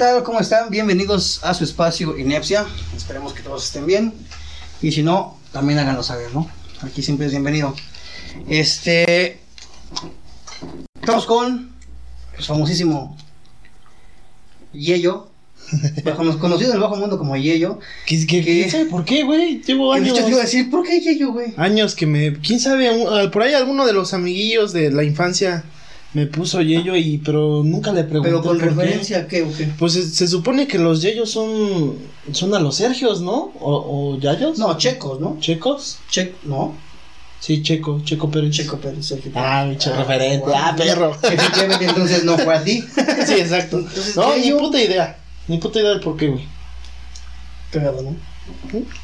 ¿Qué tal? ¿Cómo están? Bienvenidos a su espacio Inepsia. Esperemos que todos estén bien. Y si no, también háganlo saber, ¿no? Aquí siempre es bienvenido. Este. Estamos con el famosísimo Yello. Conocido en el bajo mundo como Yello. ¿Qué, qué, ¿Qué? quién sabe por qué, güey? Llevo años. muchos te iba a decir, ¿por qué Yello, güey? Años que me. ¿Quién sabe? un- ah, Por ahí alguno de los amiguillos de la infancia me puso Yello y. Pero nunca le pregunté. Pero con por qué. referencia a qué o qué. Pues se, se supone que los Yeyos son. Son a los Sergios, ¿no? O, o Yayos. No, checos, ¿no? ¿Checos? Che, no. Sí, Checo, Checo Pérez. Checo Pérez. Sergio Ah, Pérez. bicho referente. Ah, perro. Efectivamente, entonces no fue a ti. sí, exacto. Entonces, No, ni puta idea. Ni puta idea del por qué, güey. Cagado, ¿no?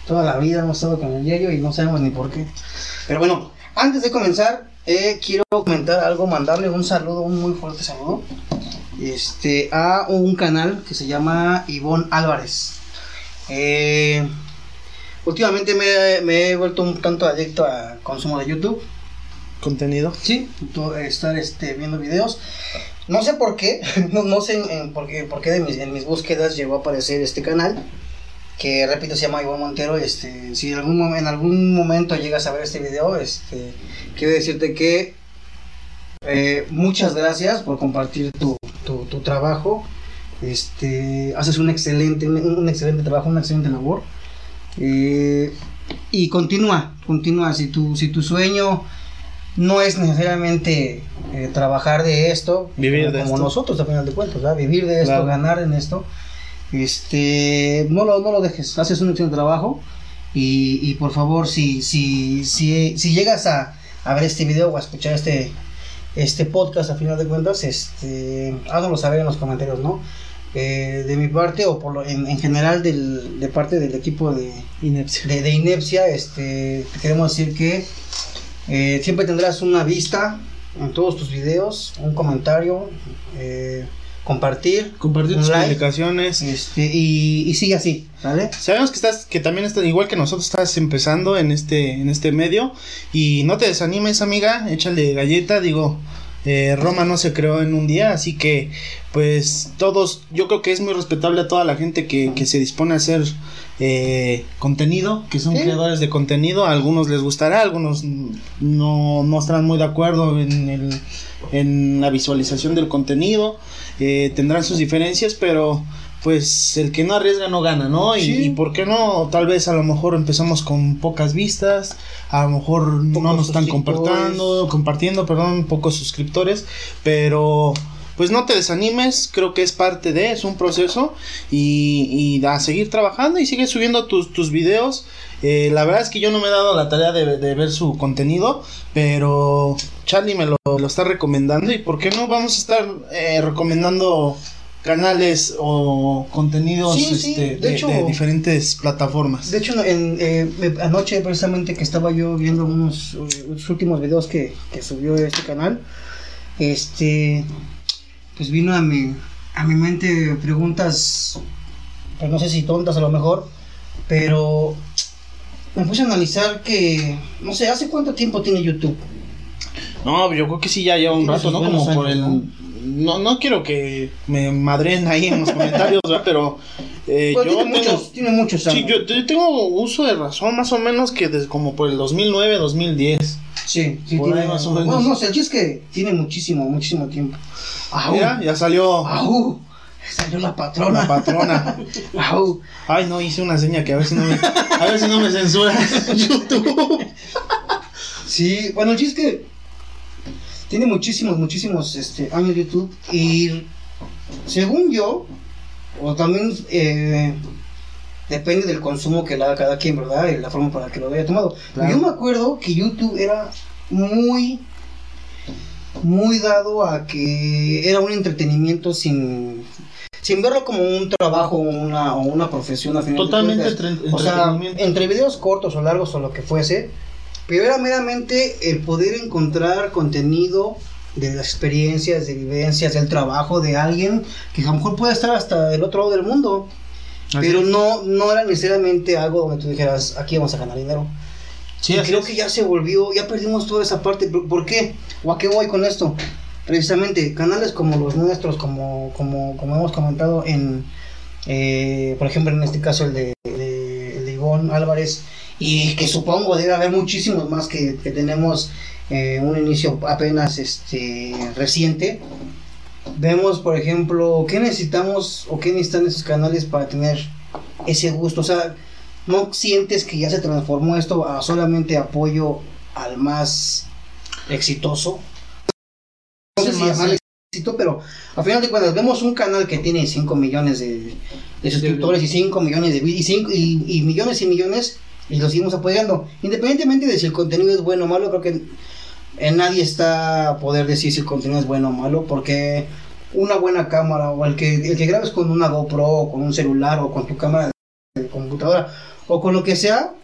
Toda la vida hemos estado con el Yayo y no sabemos ni por qué. Pero bueno, antes de comenzar, eh, quiero comentar algo, mandarle un saludo, un muy fuerte saludo, este, a un canal que se llama Ivonne Álvarez. Eh, últimamente me, me he vuelto un tanto adicto a consumo de YouTube. Contenido. Sí, estar este, viendo videos. No sé por qué, no, no sé en, en por qué, por qué de mis, en mis búsquedas llegó a aparecer este canal, que repito se llama Iván Montero. Este, si en algún, en algún momento llegas a ver este video, este, quiero decirte que eh, muchas gracias por compartir tu, tu, tu trabajo. Este, haces un excelente, un, un excelente trabajo, una excelente labor. Eh, y continúa, continúa. Si tu, si tu sueño no es necesariamente eh, trabajar de esto, Vivir como, de como esto. nosotros, a final de cuentas, ¿verdad? vivir de esto, Claro. ganar en esto. Este, no lo, no lo dejes, haces un excelente trabajo. Y, y por favor, si, si, si, si llegas a, a ver este video o a escuchar este, este podcast, a final de cuentas, este, háganos saber en los comentarios, ¿no? Eh, de mi parte o por lo, en, en general del, de parte del equipo de, Inepcia. de, de Inepsia, este, te queremos decir que eh, siempre tendrás una vista en todos tus videos, un comentario, eh, compartir, Compartir tus like, publicaciones. este, y, y sigue así, ¿vale? Sabemos que estás, que también estás, igual que nosotros, estás empezando en este, en este medio. Y no te desanimes, amiga, échale galleta, digo. eh, Roma no se creó en un día, así que, pues, todos, yo creo que es muy respetable a toda la gente que, que se dispone a hacer eh, contenido, que son Sí. creadores de contenido. A algunos les gustará, a algunos no, no estarán muy de acuerdo en, el, en la visualización del contenido. Eh, tendrán sus diferencias, pero pues el que no arriesga no gana, ¿no? Y, Sí. y por qué no, tal vez a lo mejor empezamos con pocas vistas, a lo mejor no nos están compartiendo, compartiendo, perdón, pocos suscriptores, pero pues no te desanimes, creo que es parte de, es un proceso y, y a seguir trabajando y sigue subiendo tus, tus videos. Eh, la verdad es que yo no me he dado la tarea de, de ver su contenido, pero Charlie me lo, lo está recomendando y por qué no vamos a estar eh, recomendando canales o contenidos Sí, sí, este, de de, hecho- de diferentes plataformas. De hecho, en, eh, anoche precisamente que estaba yo viendo unos los últimos videos que, que subió este canal, este, pues vino a mi, a mi mente preguntas, pues no sé si tontas a lo mejor, pero me puse a analizar que, no sé, ¿hace cuánto tiempo tiene YouTube? No, yo creo que sí ya lleva un rato, ¿no? Como por el... No, no quiero que me madren ahí en los comentarios, ¿verdad? Pero eh, Pues yo tiene, tengo- muchos, tiene muchos Sí, yo, yo tengo uso de razón más o menos que desde como por el 2009, 2010. Sí, sí, por tiene, ahí más o menos. No, no sé, el chiste es que tiene muchísimo, muchísimo tiempo. Mira, ya salió au, salió la patrona. la patrona. Au. Ay, no, hice una seña que a ver si no me, a ver si no me censura YouTube. Sí, bueno, el chiste es que tiene muchísimos, muchísimos este, años YouTube y según yo, o también eh, depende del consumo que le haga cada quien, ¿verdad? Y la forma para que lo haya tomado. Claro. Yo me acuerdo que YouTube era muy, muy dado a que era un entretenimiento sin... Sin verlo como un trabajo o una, o una profesión. a final de Totalmente cuentas. entre- O sea, entre videos cortos o largos o lo que fuese, pero era meramente el poder encontrar contenido de las experiencias, de vivencias, del trabajo de alguien que a lo mejor puede estar hasta el otro lado del mundo, pero no, no era necesariamente algo donde tú dijeras, aquí vamos a ganar dinero. Sí, y así creo es. que ya se volvió, ya perdimos toda esa parte. ¿Por por qué? ¿O a qué voy con esto? Precisamente canales como los nuestros, como, como, hemos comentado en, eh, por ejemplo, en este caso el de, de, Ivonne Álvarez, y que supongo debe haber muchísimos más que, que tenemos eh, un inicio apenas este reciente. Vemos, por ejemplo, qué necesitamos o qué necesitan esos canales para tener ese gusto. O sea, no sientes que ya se transformó esto a solamente apoyo al más exitoso. No sé si llamarle éxito, pero al final de cuentas vemos un canal que tiene 5 millones de, de suscriptores y 5 millones de y, cinco- y, y millones y millones y lo seguimos apoyando. Independientemente de si el contenido es bueno o malo, creo que en nadie está a poder decir si el contenido es bueno o malo, porque una buena cámara o el que, el que grabes con una GoPro o con un celular o con tu cámara de computadora o con lo que sea,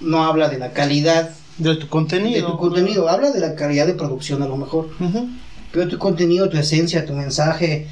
no habla de la calidad De tu de contenido. tu contenido, habla de la calidad de producción a lo mejor. Pero tu contenido, tu esencia, tu mensaje,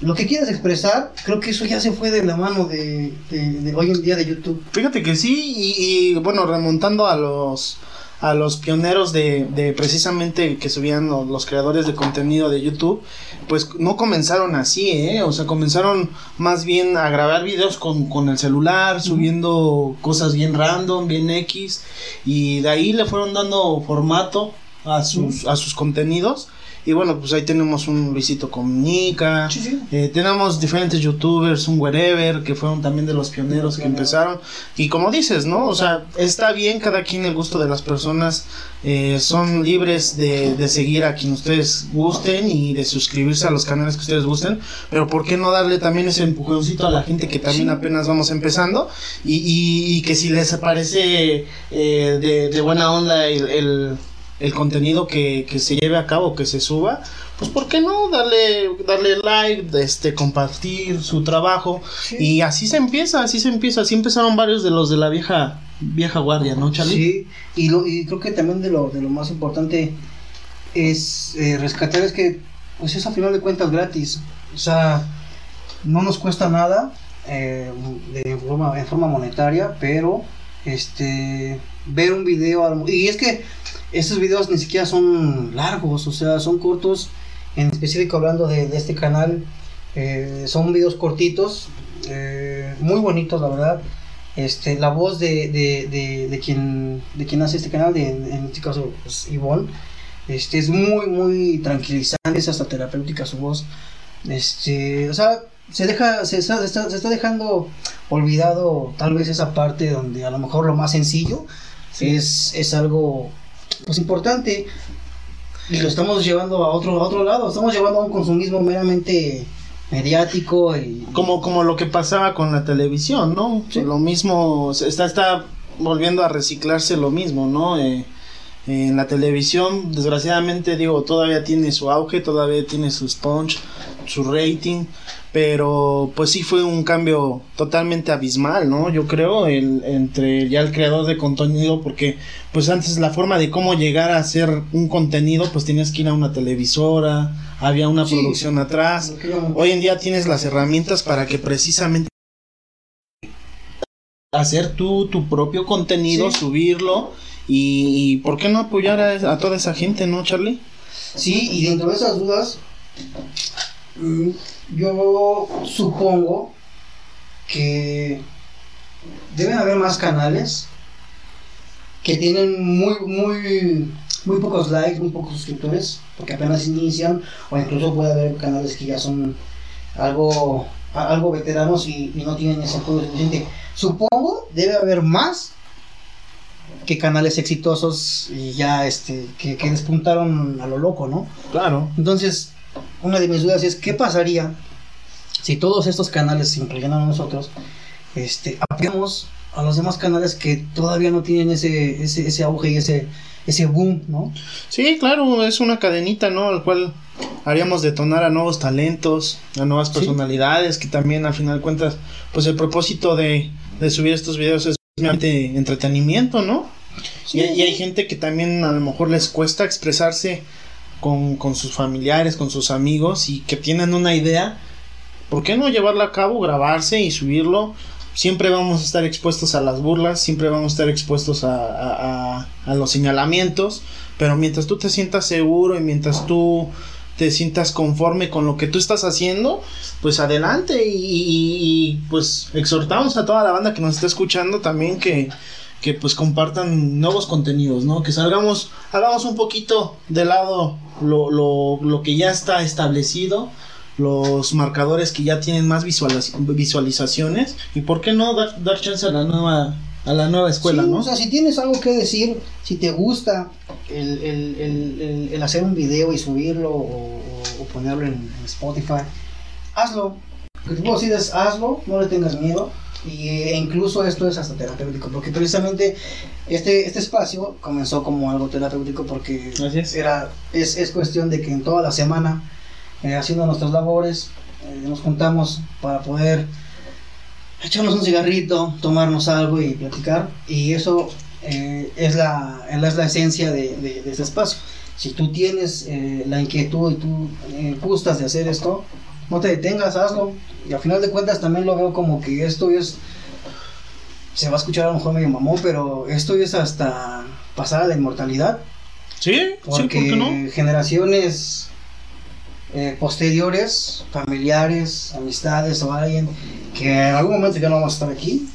lo que quieras expresar, creo que eso ya se fue de la mano de, de- de hoy en día de YouTube. Fíjate que sí, y, y, bueno, remontando a los a los pioneros de, de precisamente que subían lo- los, creadores de contenido de YouTube, pues no comenzaron así, ¿eh? O sea, comenzaron más bien a grabar videos con, con el celular, subiendo cosas bien random, bien X, y de ahí le fueron dando formato a sus, a sus contenidos. Y bueno, pues ahí tenemos un Luisito Comunica, Sí, sí. eh, tenemos diferentes youtubers, un wherever, que fueron también de los pioneros que empezaron. Y como dices, ¿no? O sea, está bien cada quien el gusto de las personas. eh, son libres de, de seguir a quien ustedes gusten y de suscribirse a los canales que ustedes gusten. Pero ¿por qué no darle también ese empujoncito a la gente que también apenas vamos empezando? Y, y- y que si les parece eh, de, de buena onda el, el- el contenido que, que se lleve a cabo, que se suba, pues ¿por qué no darle, darle like, este, compartir su trabajo? Y así se empieza, así se empieza, así empezaron varios de los de la vieja vieja guardia, ¿no, Charlie? Sí, y, lo, y creo que también de lo, de lo más importante es eh, rescatar es que pues es a final de cuentas gratis. O sea, no nos cuesta nada eh, de forma, en forma monetaria, pero este ver un video y es que estos videos ni siquiera son largos, o sea, son cortos. En específico hablando de, de este canal, eh, son videos cortitos, eh, muy bonitos, la verdad. Este, la voz de, de, de, de quien, de quien hace este canal, de, en este caso, pues, Ivonne, este, es muy, muy tranquilizante, es hasta terapéutica su voz. Este, o sea, se deja, se está, se está, se está dejando olvidado tal vez esa parte donde a lo mejor lo más sencillo es, es algo pues importante y lo estamos llevando a otro, a otro lado, estamos llevando a un consumismo meramente mediático y Como, como lo que pasaba con la televisión, ¿no? Sí. Lo mismo, está, está volviendo a reciclarse lo mismo, ¿no? Eh, en la televisión, desgraciadamente, digo, todavía tiene su auge, todavía tiene su sponge, su rating, pero pues sí fue un cambio totalmente abismal, ¿no? Yo creo, el, entre ya el creador de contenido, porque pues antes la forma de cómo llegar a hacer un contenido, pues tenías que ir a una televisora, había una Sí. producción atrás, Hoy en día tienes las herramientas para que precisamente hacer tú tu propio contenido, Sí. subirlo y, y ¿por qué no apoyar a, a toda esa gente, no, Charlie? Sí, y dentro de esas dudas, yo supongo que deben haber más canales que tienen muy, muy, muy pocos likes, muy pocos suscriptores, porque apenas inician, o incluso puede haber canales que ya son algo, algo veteranos y, y no tienen ese apoyo suficiente. Supongo debe haber más que canales exitosos y ya este que, que despuntaron a lo loco, ¿no? Claro. Entonces, una de mis dudas es qué pasaría si todos estos canales, incluyendo a nosotros, este, apoyamos a los demás canales que todavía no tienen ese, ese, ese auge y ese, ese boom, ¿no? Sí, claro, es una cadenita, ¿no? Al cual haríamos detonar a nuevos talentos, a nuevas Sí. personalidades, que también al final de cuentas, pues el propósito de, de subir estos videos es entretenimiento, ¿no? Y, y hay gente que también a lo mejor les cuesta expresarse con, sus familiares, con sus amigos y que tienen una idea. ¿Por qué no llevarla a cabo, grabarse y subirlo? Siempre vamos a estar expuestos a las burlas, siempre vamos a estar expuestos a los señalamientos, pero mientras tú te sientas seguro y mientras tú te sientas conforme con lo que tú estás haciendo, pues adelante y, y pues exhortamos a toda la banda que nos está escuchando también que que pues compartan nuevos contenidos, ¿no? Que salgamos, hagamos un poquito de lado lo, lo, lo que ya está establecido, los marcadores que ya tienen más visualizaciones y por qué no dar, dar chance a la nueva a la nueva escuela, ¿no? O sea, si tienes algo que decir, si te gusta el, el, el, el hacer un video y subirlo o, o ponerlo en, Spotify, hazlo. Lo que te puedo decir es hazlo, no le tengas miedo y, e incluso esto es hasta terapéutico, porque precisamente este, este espacio comenzó como algo terapéutico porque es. Era, es, es, cuestión de que en toda la semana, eh, haciendo nuestras labores, eh, nos juntamos para poder echarnos un cigarrito, tomarnos algo y platicar, y eso eh, es, la, es la esencia de, de, de, este espacio. Si tú tienes la inquietud y tú gustas de hacer esto, no te detengas, hazlo. Y al final de cuentas también lo veo como que esto es, se va a escuchar a lo mejor medio mamón, pero esto es hasta pasar a la inmortalidad. Sí, porque sí, ¿por no? generaciones eh, posteriores, familiares, amistades o alguien que en algún momento ya no vamos a estar aquí,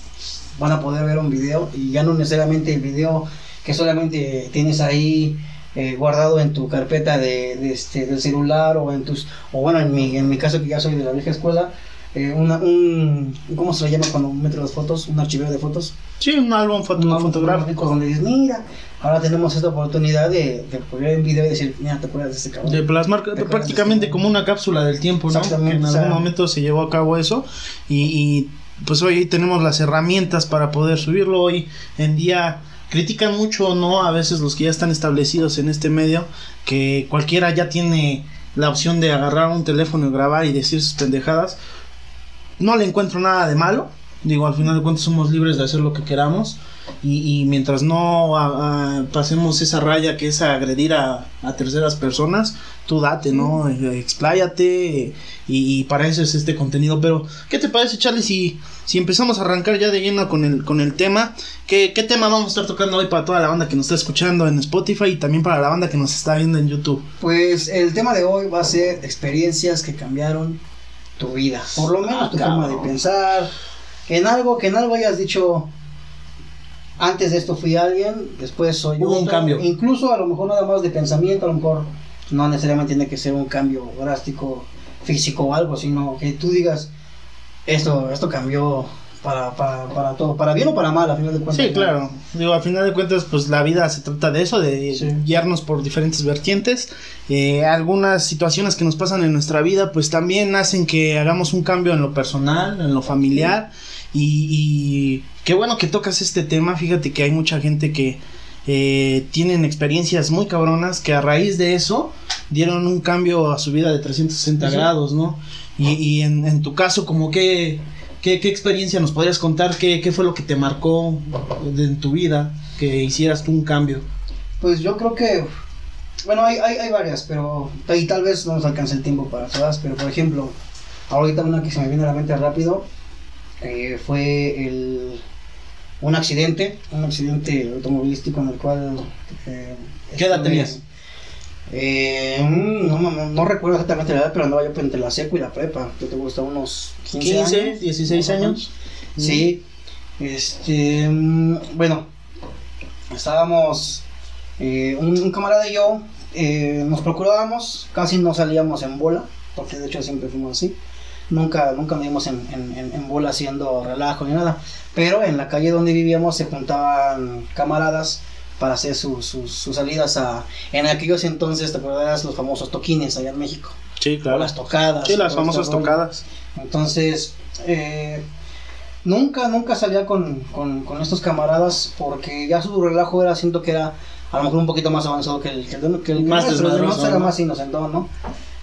van a poder ver un video y ya no necesariamente el video que solamente tienes ahí eh, guardado en tu carpeta de, este, del celular o en tus, o bueno, en mi, en mi caso que ya soy de la vieja escuela, eh, una, un, ¿cómo se le llama cuando metes las fotos? Un archivero de fotos. Sí, un álbum, fotográfico. Donde dices, mira, ahora tenemos esta oportunidad de, de poner en video y decir, mira, te acuerdas de este cabrón. De plasmar prácticamente este como una cápsula del tiempo, ¿no? Que en algún momento se llevó a cabo eso y, y pues hoy tenemos las herramientas para poder subirlo hoy en día critican mucho, ¿no? A veces los que ya están establecidos en este medio, que cualquiera ya tiene la opción de agarrar un teléfono y grabar y decir sus pendejadas. No le encuentro nada de malo. Digo, al final de cuentas somos libres de hacer lo que queramos. Y, mientras no pasemos esa raya que es agredir a, terceras personas, tú date, ¿no? Expláyate y, para eso es este contenido. Pero, ¿qué te parece, Charlie, si, si empezamos a arrancar ya de lleno con el, con el tema? ¿Qué, ¿Qué tema vamos a estar tocando hoy para toda la banda que nos está escuchando en Spotify y también para la banda que nos está viendo en YouTube? Pues el tema de hoy va a ser experiencias que cambiaron tu vida. Por lo menos tu ah, forma de pensar. En algo que en algo hayas dicho, antes de esto fui alguien, después soy Hubo un cambio. Incluso a lo mejor nada más de pensamiento, a lo mejor no necesariamente tiene que ser un cambio drástico físico o algo, sino que tú digas, esto, esto cambió para, para, para todo, para bien o para mal, a final de cuentas. Sí, claro. Digo, a final de cuentas, pues la vida se trata de eso, de guiarnos por diferentes vertientes. Eh, algunas situaciones que nos pasan en nuestra vida, pues también hacen que hagamos un cambio en lo personal, en lo familiar. Y, qué bueno que tocas este tema. Fíjate que hay mucha gente que eh, tienen experiencias muy cabronas que a raíz de eso dieron un cambio a su vida de 360 grados, ¿no? Y, y en, en, tu caso, como que, ¿qué, experiencia nos podrías contar? ¿Qué, ¿Qué, fue lo que te marcó en tu vida que hicieras tú un cambio? Pues yo creo que, bueno, hay, hay, hay varias, pero y tal vez no nos alcance el tiempo para todas, pero por ejemplo, ahorita una que se me viene a la mente rápido eh, fue el, un accidente, un accidente automovilístico en el cual... Eh, ¿Qué edad tenías? Eh, no, no, no, recuerdo exactamente la edad, pero andaba yo entre la seco y la prepa. Yo te gusta unos 15, 15 años, 16 años. Sí. Este, bueno, estábamos, eh, un, camarada y yo, eh, nos procurábamos, casi no salíamos en bola, porque de hecho siempre fuimos así. Nunca, nunca íbamos en, en, en, bola haciendo relajo ni nada. Pero en la calle donde vivíamos se juntaban camaradas para hacer sus salidas a... En aquellos entonces, ¿te acuerdas? Los famosos toquines allá en México. Sí, claro. las tocadas. Sí, las famosas tocadas. Entonces, eh, nunca, nunca salía con, con, con, estos camaradas porque ya su relajo era, siento que era a lo mejor un poquito más avanzado que el que el, que el más desmadroso, era más inocentón, ¿no?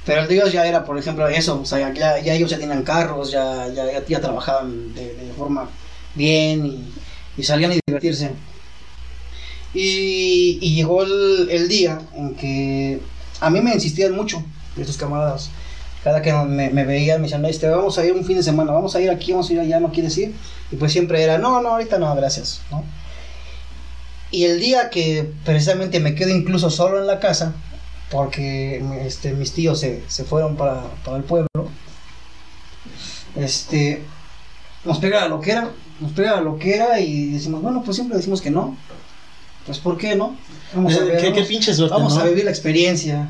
Pero el de ellos ya era, por ejemplo, eso, o sea, ya, ya ellos ya tenían carros, ya, ya, ya, trabajaban de, de, forma bien y, y salían a divertirse. Y, y llegó el, el, día en que a mí me insistían mucho estos camaradas. Cada que me, me veían, me decían, este, vamos a ir un fin de semana, vamos a ir aquí, vamos a ir allá, ¿no quieres ir? Y pues siempre era, no, no, ahorita no, gracias, ¿no? Y el día que precisamente me quedo incluso solo en la casa, porque este, mis tíos se, se fueron para, para el pueblo. Este, nos pega la loquera, nos pega la loquera y decimos, bueno, pues siempre decimos que no. Pues, ¿por qué no? Vamos a, ver, ¿Qué, qué vamos- pinche suerte, vamos ¿no? a vivir la experiencia.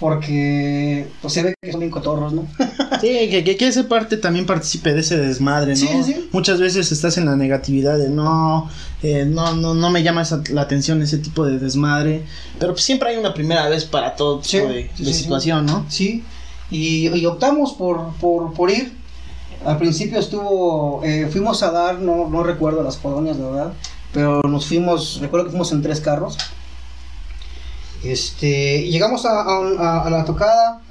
Porque pues se ve que son bien cotorros, ¿no? Sí, que, que, que ese parte también participe de ese desmadre, ¿no? Sí, sí, sí. Muchas veces estás en la negatividad de no, eh, no, no, no me llama esa- la atención ese tipo de desmadre. Pero pues siempre hay una primera vez para todo tipo Sí, de, sí, de sí, situación, ¿no? Sí, y, y optamos por, por, por ir. Al principio estuvo, eh, fuimos a dar, no, no recuerdo las colonias, la verdad, pero nos fuimos, recuerdo que fuimos en tres carros. Este, llegamos a, la tocada,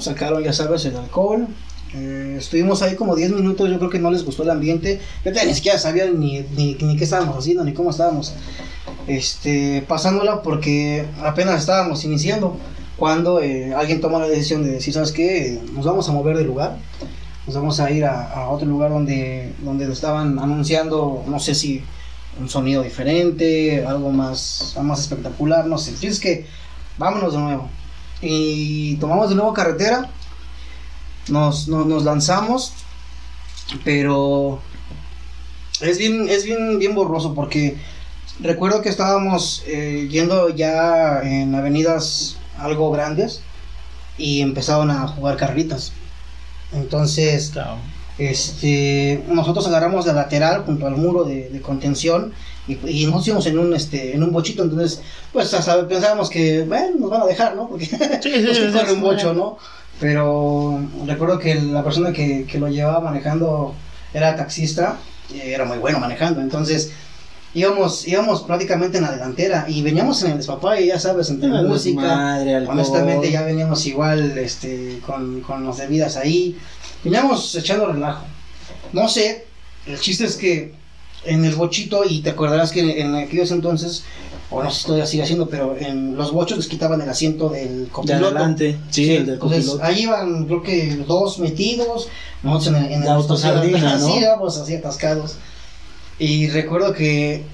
sacaron, ya sabes, el alcohol. eh, estuvimos ahí como 10 minutos, yo creo que no les gustó el ambiente. Yo ni siquiera sabían ni, ni, ni qué estábamos haciendo, ni cómo estábamos este, pasándola porque apenas estábamos iniciando cuando eh, alguien toma la decisión de decir, ¿sabes qué? Nos vamos a mover de lugar, nos vamos a ir a, a otro lugar donde, donde lo estaban anunciando, no sé si un sonido diferente, algo más, más espectacular, no sé. Es que vámonos de nuevo. Y tomamos de nuevo carretera, nos, nos, lanzamos, pero es bien, es bien, bien borroso porque recuerdo que estábamos eh, yendo ya en avenidas algo grandes y empezaron a jugar carritas. Entonces, este, nosotros agarramos la lateral junto al muro de, de contención y, y nos íbamos en un, este, en un bochito. Entonces, pues hasta pensábamos que, bueno, nos van a dejar, ¿no? Porque Sí, sí, pues, sí, un bocho, ¿no? Pero recuerdo que la persona que, que lo llevaba manejando era taxista, era muy bueno manejando, entonces íbamos, íbamos prácticamente en la delantera y veníamos en el despapalle, ya sabes, entre Ah, música, desmadre, alcohol. honestamente ya veníamos igual este, con, con las bebidas ahí, veníamos echando relajo. No sé, el chiste es que en el bochito, y te acordarás que en aquellos entonces, o no sé si todavía sigue haciendo, pero en los bochos les quitaban el asiento del De copiloto. adelante, sí, Sí, el del entonces copiloto. ahí iban creo que dos metidos, nosotros en en De el autosardina, ¿no? Sí, íbamos así atascados. Y recuerdo que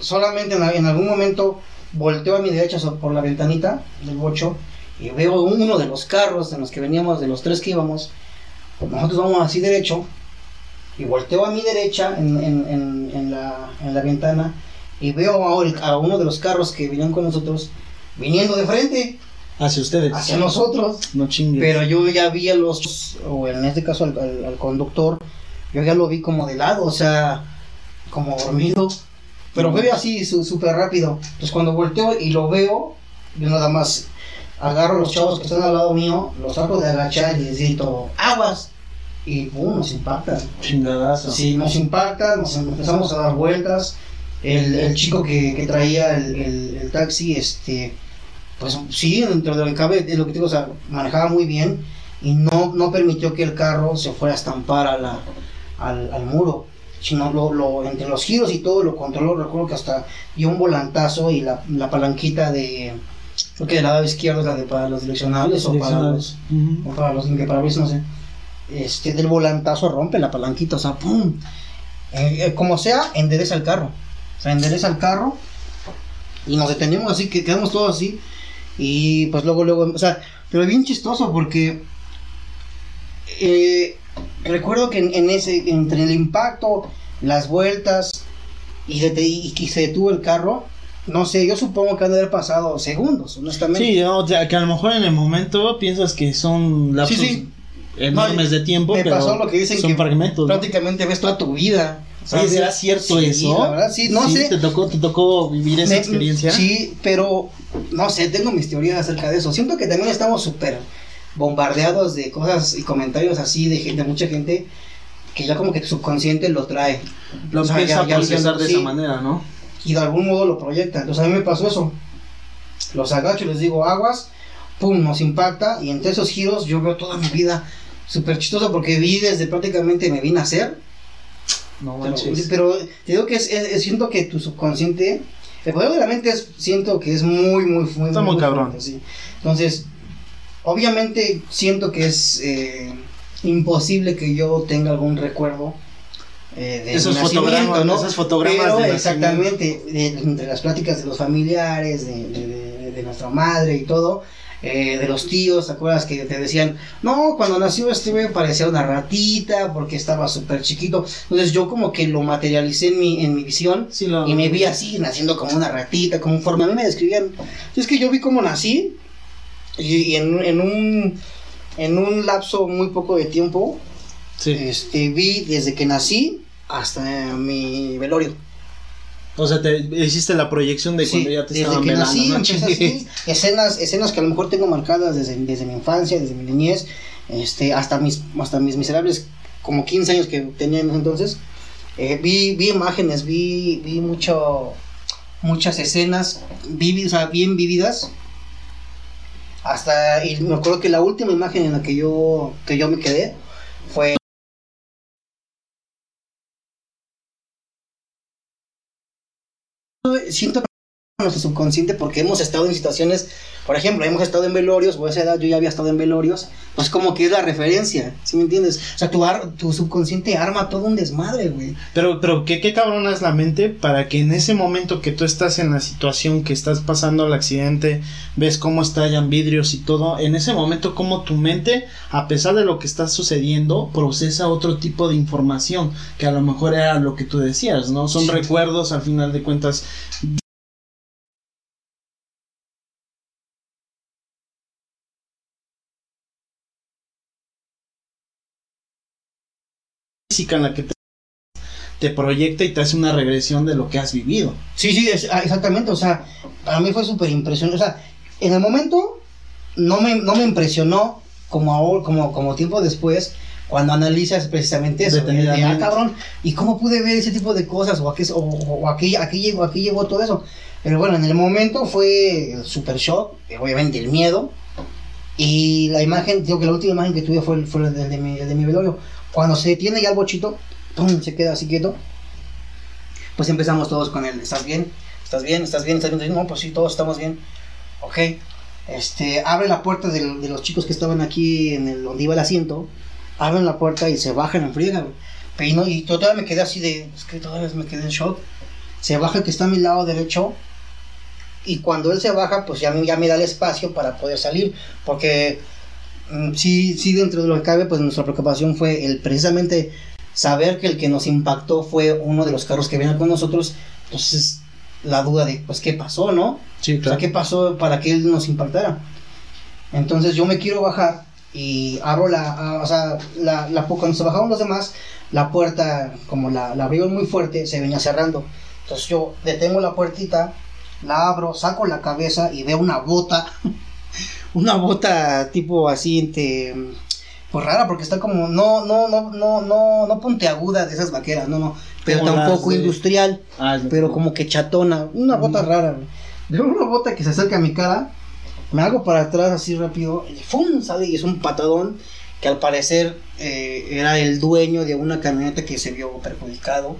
solamente en, en algún momento volteo a mi derecha por la ventanita del bocho y veo uno de los carros en los que veníamos, de los tres que íbamos, nosotros vamos así derecho y volteo a mi derecha en, en- en- en la, en la ventana y veo a, el- a uno de los carros que venían con nosotros viniendo de frente Hacia ustedes. hacia nosotros. No chingues. Pero yo ya vi a los, o en este caso al, al- al conductor, yo ya lo vi como de lado, o sea, como dormido. Pero fue así su- súper rápido. Entonces cuando volteo y lo veo, yo nada más agarro a los chavos que están al lado mío, los trato de agachar y les grito, aguas. Y pum, nos impactan. Chingadazo. Sí, nos impacta, nos empezamos a dar vueltas. El, el chico que, que traía el, el- el taxi, este, pues sí, dentro de lo que cabe, es lo que digo, o sea, manejaba muy bien y no, no permitió que el carro se fuera a estampar a la, al, al muro, sino lo, lo, entre los giros y todo lo controló. Recuerdo que hasta dio un volantazo y la, la palanquita de, creo que del lado izquierdo es la de para los direccionales o para los, Ujú. o para los no sé. Este, del volantazo rompe la palanquita, o sea, ¡pum! Eh, eh, como sea, endereza el carro. O sea, endereza el carro y nos detenemos así, que quedamos todos así. Y pues luego, luego, o sea, pero bien chistoso porque eh, recuerdo que en, en ese, entre el impacto, las vueltas y, dete- y que se detuvo el carro, no sé, yo supongo que han de haber pasado segundos, honestamente. Sí, o sea, que a lo mejor en el momento piensas que son lapsos Sí, sí. enormes de tiempo, me pero pasó lo que dicen son que fragmentos. ¿no? prácticamente ves toda tu vida. Oye. ¿será cierto Sí, eso? la verdad, sí, no sé. ¿Te tocó, te tocó vivir esa Me- experiencia? Sí, pero no sé, tengo mis teorías acerca de eso. Siento que también estamos súper bombardeados de cosas y comentarios así de, gente, de mucha gente que ya como que tu subconsciente lo trae Lo O sea, empieza ya- a procesar ya- de esa manera, ¿no? Y de algún modo lo proyecta. Entonces a mí me pasó eso. Los agacho y les digo aguas, pum, nos impacta y entre esos giros yo veo toda mi vida súper chistosa porque vi desde prácticamente me vine a hacer No Pero, manches. pero te digo que es, siento que tu subconsciente, el poder de la mente es, siento que es muy, muy, muy, Está muy cabrón. fuerte, sí. Entonces, obviamente siento que es eh, imposible que yo tenga algún recuerdo eh, de Esos fotogramas, ¿no? esos fotogramas Pero de exactamente, de- entre las pláticas de los familiares, de, de- nuestra madre y todo. eh, de los tíos, ¿te acuerdas que te decían, no, cuando nació este bebé parecía una ratita porque estaba súper chiquito? Entonces yo como que lo materialicé en mi, en mi visión Sí, lo- y me vi así, naciendo como una ratita, como forma. A mí me describían. Es que yo vi cómo nací y, y en, en un en un lapso muy poco de tiempo, Sí. este, vi desde que nací hasta mi velorio. O sea, te hiciste la proyección de Sí, cuando ya te estaban que velando, nací, ¿no? así, escenas, escenas que a lo mejor tengo marcadas desde, desde mi infancia, desde mi niñez, este, hasta mis, hasta mis miserables como 15 años que tenía en ese entonces. Eh, vi, vi imágenes, vi, vi mucho, muchas escenas, vi, o sea, bien vividas. Hasta, y me acuerdo que la última imagen en la que yo, que yo me quedé fue siento nuestro subconsciente porque hemos estado en situaciones, por ejemplo, hemos estado en velorios, o a esa edad yo ya había estado en velorios, pues como que es la referencia, ¿sí me entiendes? O sea, tu, ar- tu subconsciente arma todo un desmadre, güey. Pero, pero ¿qué, qué cabrona es la mente para que en ese momento que tú estás en la situación, que estás pasando el accidente, ves cómo estallan vidrios y todo, en ese momento como tu mente, a pesar de lo que está sucediendo, procesa otro tipo de información, que a lo mejor era lo que tú decías, ¿no? Son Sí. recuerdos, al final de cuentas. Física en la que te, te proyecta y te hace una regresión de lo que has vivido. Sí, sí, es- ah, exactamente, o sea, para mí fue súper impresionante, o sea, en el momento no me, no me impresionó como ahora, como, como tiempo después, cuando analizas precisamente eso, de, de, ah, cabrón, ¿y cómo pude ver ese tipo de cosas? ¿O a qué, o, o a qué- a qué llegó, a qué llegó todo eso? Pero bueno, en el momento fue el super shock, obviamente el miedo, y la imagen, digo que la última imagen que tuve fue, el- fue la de, de mi, el de mi velorio. Cuando se detiene ya el bochito, ¡pum! se queda así quieto, pues empezamos todos con el, ¿estás bien? ¿Estás bien? ¿Estás bien? ¿Estás bien? No, pues sí, todos estamos bien. Ok. Este, abre la puerta de, los chicos que estaban aquí en el donde iba el asiento, abren la puerta y se bajan en friega, y todavía me quedé así de, es que todavía me quedé en shock. Se baja el que está a mi lado derecho y cuando él se baja, pues ya, ya me da el espacio para poder salir, porque sí, sí dentro de lo que cabe, pues nuestra preocupación fue el precisamente saber que el que nos impactó fue uno de los carros que venían con nosotros, entonces la duda de, pues, ¿qué pasó, no? Sí, O sea, ¿qué pasó para que él nos impactara? Entonces yo me quiero bajar y abro la, o sea, la, la, cuando se bajaron los demás, la puerta, como la, la abrieron muy fuerte, se venía cerrando. Entonces yo detengo la puertita, la abro, saco la cabeza y veo una bota, una bota tipo así, entre, pues rara, porque está como, no, no, no, no, no, no puntiaguda de esas vaqueras, no, no, pero Como tampoco de- industrial Ah, pero como que chatona, una bota rara. Veo una bota que se acerca a mi cara, me hago para atrás así rápido, y ¡fum! sale y es un patadón que al parecer eh, era el dueño de una camioneta que se vio perjudicado.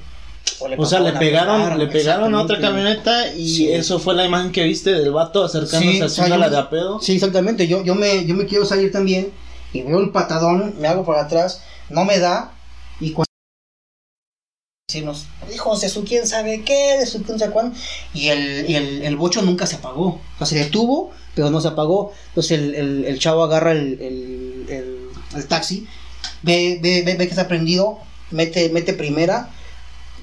Le O sea, le a pegaron, pegar, le pegaron a otra camioneta y Sí. eso fue la imagen que viste del vato acercándose Sí, o sea, haciendo la yo- de a pedo. Sí, exactamente. Yo, yo, me, yo me quiero salir también y veo el patadón, me hago para atrás, no me da y cuando decirnos, hijos de su quién sabe qué, de su quién sabe cuándo, y el, y el, el bocho nunca se apagó. O sea, se detuvo, pero no se apagó. Entonces el, el, el chavo agarra el, el, el, el taxi, ve, ve, ve, ve que está prendido, mete, mete primera,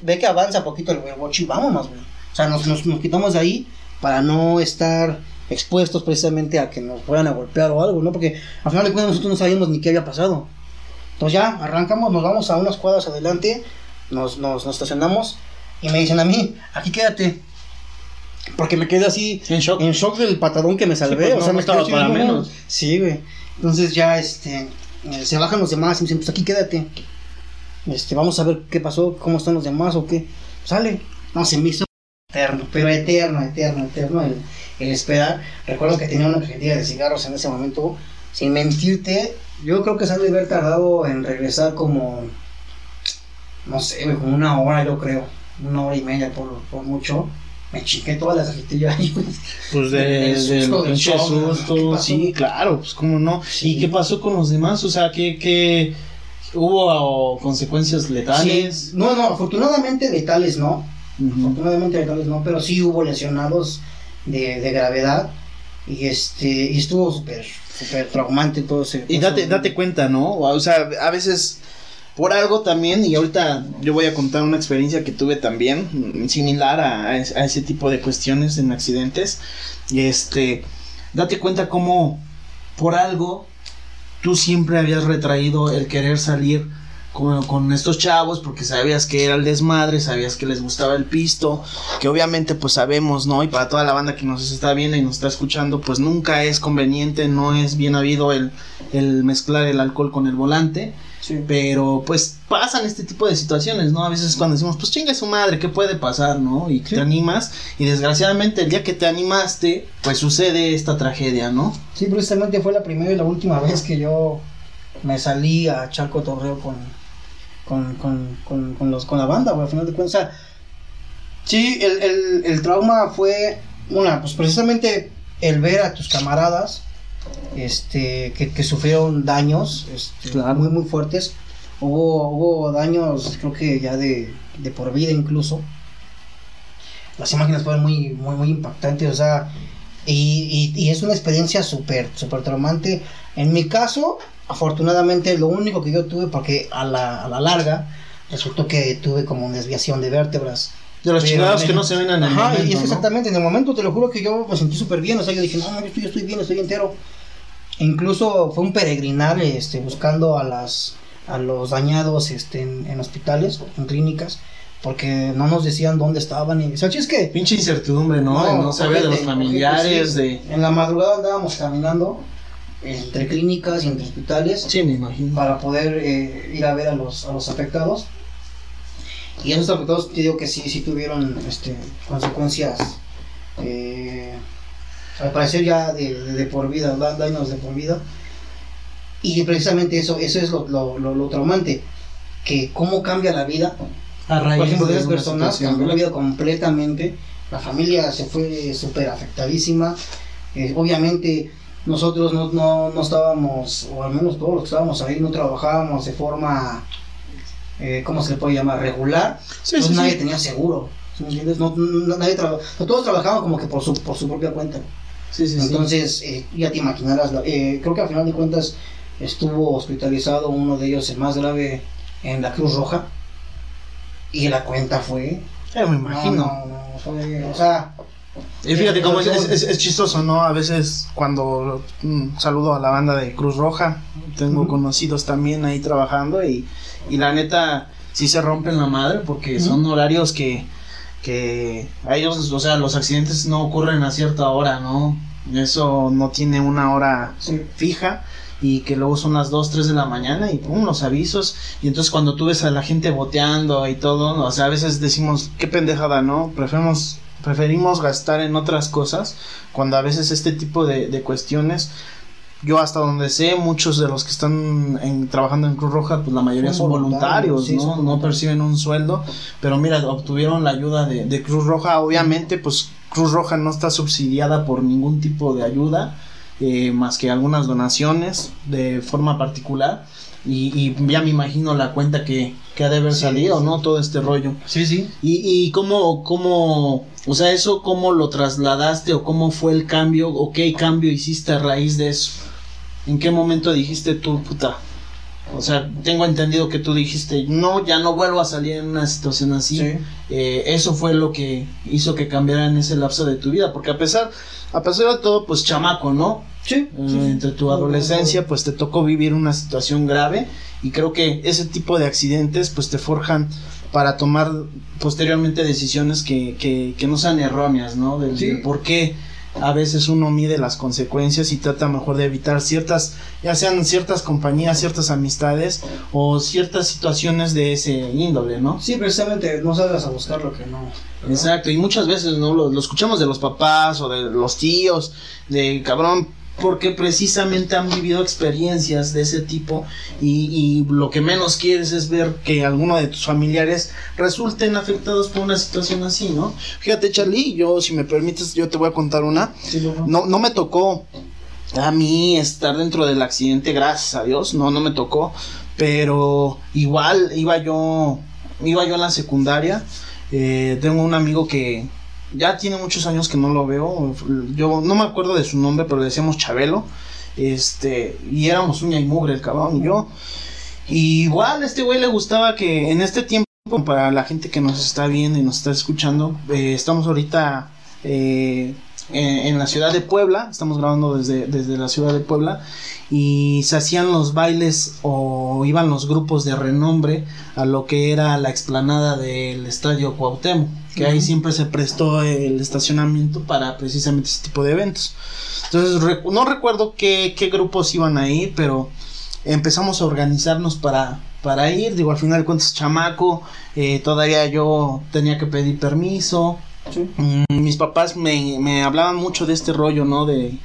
ve que avanza poquito el, bocho y vámonos, güey. O sea, nos, nos, nos quitamos de ahí para no estar expuestos precisamente a que nos fueran a golpear o algo, ¿no? Porque al final de cuentas nosotros no sabíamos ni qué había pasado. Entonces ya arrancamos, nos vamos a unas cuadras adelante, nos, nos, nos estacionamos y me dicen a mí, aquí quédate. Porque me quedé así En shock. en shock del patadón que me salvé. pues, o sea, no me estaba para no, menos. Sí, güey. Entonces ya este eh, se bajan los demás y me dicen, pues aquí quédate. Este, vamos a ver qué pasó, cómo están los demás o qué. Sale. No, se me hizo eterno, pero eterno, eterno, eterno el, el esperar. Recuerdo que tenía una cajetilla de cigarros en ese momento. Sin mentirte, yo creo que se han de haber tardado en regresar como, no sé, como una hora, yo creo. Una hora y media por, por mucho. Me chingué todas las cajetillas ahí. Pues de, Del del susto, del pinche. ¿Qué susto, sí, claro, pues cómo no. Sí. ¿Y qué pasó con los demás? O sea, que, que hubo consecuencias letales. Sí, no, no, afortunadamente letales no. Afortunadamente letales no, pero sí hubo lesionados de, de gravedad. Y este, y estuvo súper, súper traumante todo ese. Y date, date cuenta, ¿no? O sea, a veces por algo también, y ahorita yo voy a contar una experiencia que tuve también, similar a, a ese tipo de cuestiones en accidentes. Y este, date cuenta cómo por algo tú siempre habías retraído el querer salir con, estos chavos porque sabías que era el desmadre, sabías que les gustaba el pisto, que obviamente pues sabemos, ¿no? Y para toda la banda que nos está viendo y nos está escuchando, pues nunca es conveniente, no es bien habido el mezclar el alcohol con el volante. Sí. Pero pues pasan este tipo de situaciones, ¿no? A veces cuando decimos, pues chinga su madre, ¿qué puede pasar, no? Y Sí. te animas y desgraciadamente el día que te animaste, pues sucede esta tragedia, ¿no? Sí, precisamente fue la primera y la última vez que yo me salí a echar cotorreo con, con, con, con, con los, con la banda, güey, al final de cuentas. O sea, sí, el, el, el trauma fue, una, pues precisamente el ver a tus camaradas este, que, que sufrieron daños este, Claro. muy, muy fuertes. Hubo, hubo daños, creo que ya de, de por vida incluso. Las imágenes fueron muy, muy, muy impactantes, o sea, y, y, y es una experiencia súper, súper traumante. En mi caso, afortunadamente, lo único que yo tuve, porque a la, a la larga resultó que tuve como una desviación de vértebras. De los chingados que no se ven en el Ajá, momento, y es ¿no? exactamente, en el momento te lo juro que yo me sentí súper bien, o sea, yo dije, no, no, yo estoy, yo estoy bien, estoy entero. E incluso fue un peregrinar, este, buscando a las, a los dañados, este, en, en hospitales, en clínicas, porque no nos decían dónde estaban, y, o sea, es que... Pinche incertidumbre, ¿no? De No, saber de los ojete, familiares, de... En la madrugada andábamos caminando entre clínicas y entre hospitales Sí, me imagino. para poder eh, ir a ver a los, a los afectados. Y esos afectados, te digo que sí, sí tuvieron este, consecuencias, eh, al parecer ya de, de, de por vida, da- daños de por vida. Y precisamente eso, eso es lo, lo, lo, lo traumante, que cómo cambia la vida. A raíz Por ejemplo, de esas personas cambió la vida completamente, la familia se fue súper afectadísima. Eh, obviamente nosotros no, no, no estábamos, o al menos todos los que estábamos ahí, no trabajábamos de forma, eh, ¿cómo se le puede llamar? Regular. Sí, Entonces sí, nadie sí. tenía seguro. ¿sí me entiendes? No, nadie traba- todos trabajaban como que por su, por su propia cuenta. Sí, sí, sí. Entonces, eh, ya te imaginarás, eh, creo que al final de cuentas estuvo hospitalizado uno de ellos, el más grave, en la Cruz Roja. Y la cuenta fue... Eh, me imagino. No, no, fue, o sea... Y fíjate cómo es, es, chistoso, ¿no? A veces cuando mm, saludo a la banda de Cruz Roja, tengo conocidos también ahí trabajando y, y la neta sí se rompen la madre porque son horarios que, que a ellos, o sea, los accidentes no ocurren a cierta hora, ¿no? Eso no tiene una hora Sí. fija y que luego son las 2, 3 de la mañana y pum, los avisos. Y entonces cuando tú ves a la gente boteando y todo, o sea, a veces decimos, qué pendejada, ¿no? Preferimos, preferimos gastar en otras cosas cuando a veces este tipo de, de cuestiones, yo hasta donde sé, muchos de los que están en- trabajando en Cruz Roja, pues la mayoría Son son voluntarios, voluntarios, sí, ¿no? son No perciben un sueldo, pero mira, obtuvieron la ayuda de, de Cruz Roja, obviamente, pues Cruz Roja no está subsidiada por ningún tipo de ayuda, eh, más que algunas donaciones de forma particular. Y, y ya me imagino la cuenta que, que ha de haber Sí, salido, sí. ¿no? Todo este rollo. Sí, sí. Y, y cómo, cómo, o sea, eso cómo lo trasladaste o cómo fue el cambio o qué cambio hiciste a raíz de eso. ¿En qué momento dijiste tú, puta? O sea, tengo entendido que tú dijiste, no, ya no vuelvo a salir en una situación así. Sí. Eh, eso fue lo que hizo que cambiara en ese lapso de tu vida, porque a pesar, a pesar de todo, pues chamaco, ¿no? Sí. Eh, entre tu adolescencia pues te tocó vivir una situación grave y creo que ese tipo de accidentes pues te forjan para tomar posteriormente decisiones que, que, que no sean erróneas, ¿no? Del, Sí. del por qué a veces uno mide las consecuencias y trata mejor de evitar ciertas, ya sean ciertas compañías, ciertas amistades o ciertas situaciones de ese índole, ¿no? Sí, precisamente no salgas a buscar lo que no. Exacto, y muchas veces no lo, lo escuchamos de los papás o de los tíos, de cabrón, porque precisamente han vivido experiencias de ese tipo y, y lo que menos quieres es ver que alguno de tus familiares resulten afectados por una situación así, ¿no? Fíjate, Charlie, yo, si me permites, yo te voy a contar una. Sí, no, No, no me tocó a mí estar dentro del accidente, gracias a Dios, no, no me tocó, pero igual iba yo, iba yo en la secundaria, eh, tengo un amigo que ya tiene muchos años que no lo veo. Yo no me acuerdo de su nombre, pero le decíamos Chabelo. Este, y éramos uña y mugre el cabrón y yo. Y igual a este güey le gustaba que en este tiempo, para la gente que nos está viendo y nos está escuchando, eh, estamos ahorita eh, en, la ciudad de Puebla, estamos grabando desde, desde la ciudad de Puebla, y se hacían los bailes o iban los grupos de renombre a lo que era la explanada del estadio Cuauhtémoc, que ahí siempre se prestó el estacionamiento para precisamente ese tipo de eventos. Entonces, no recuerdo qué, qué grupos iban ahí, pero empezamos a organizarnos para, para ir. Digo, al final de cuentas, chamaco, eh, todavía yo tenía que pedir permiso. Mm, mis papás me, me, hablaban mucho de este rollo, ¿no? De,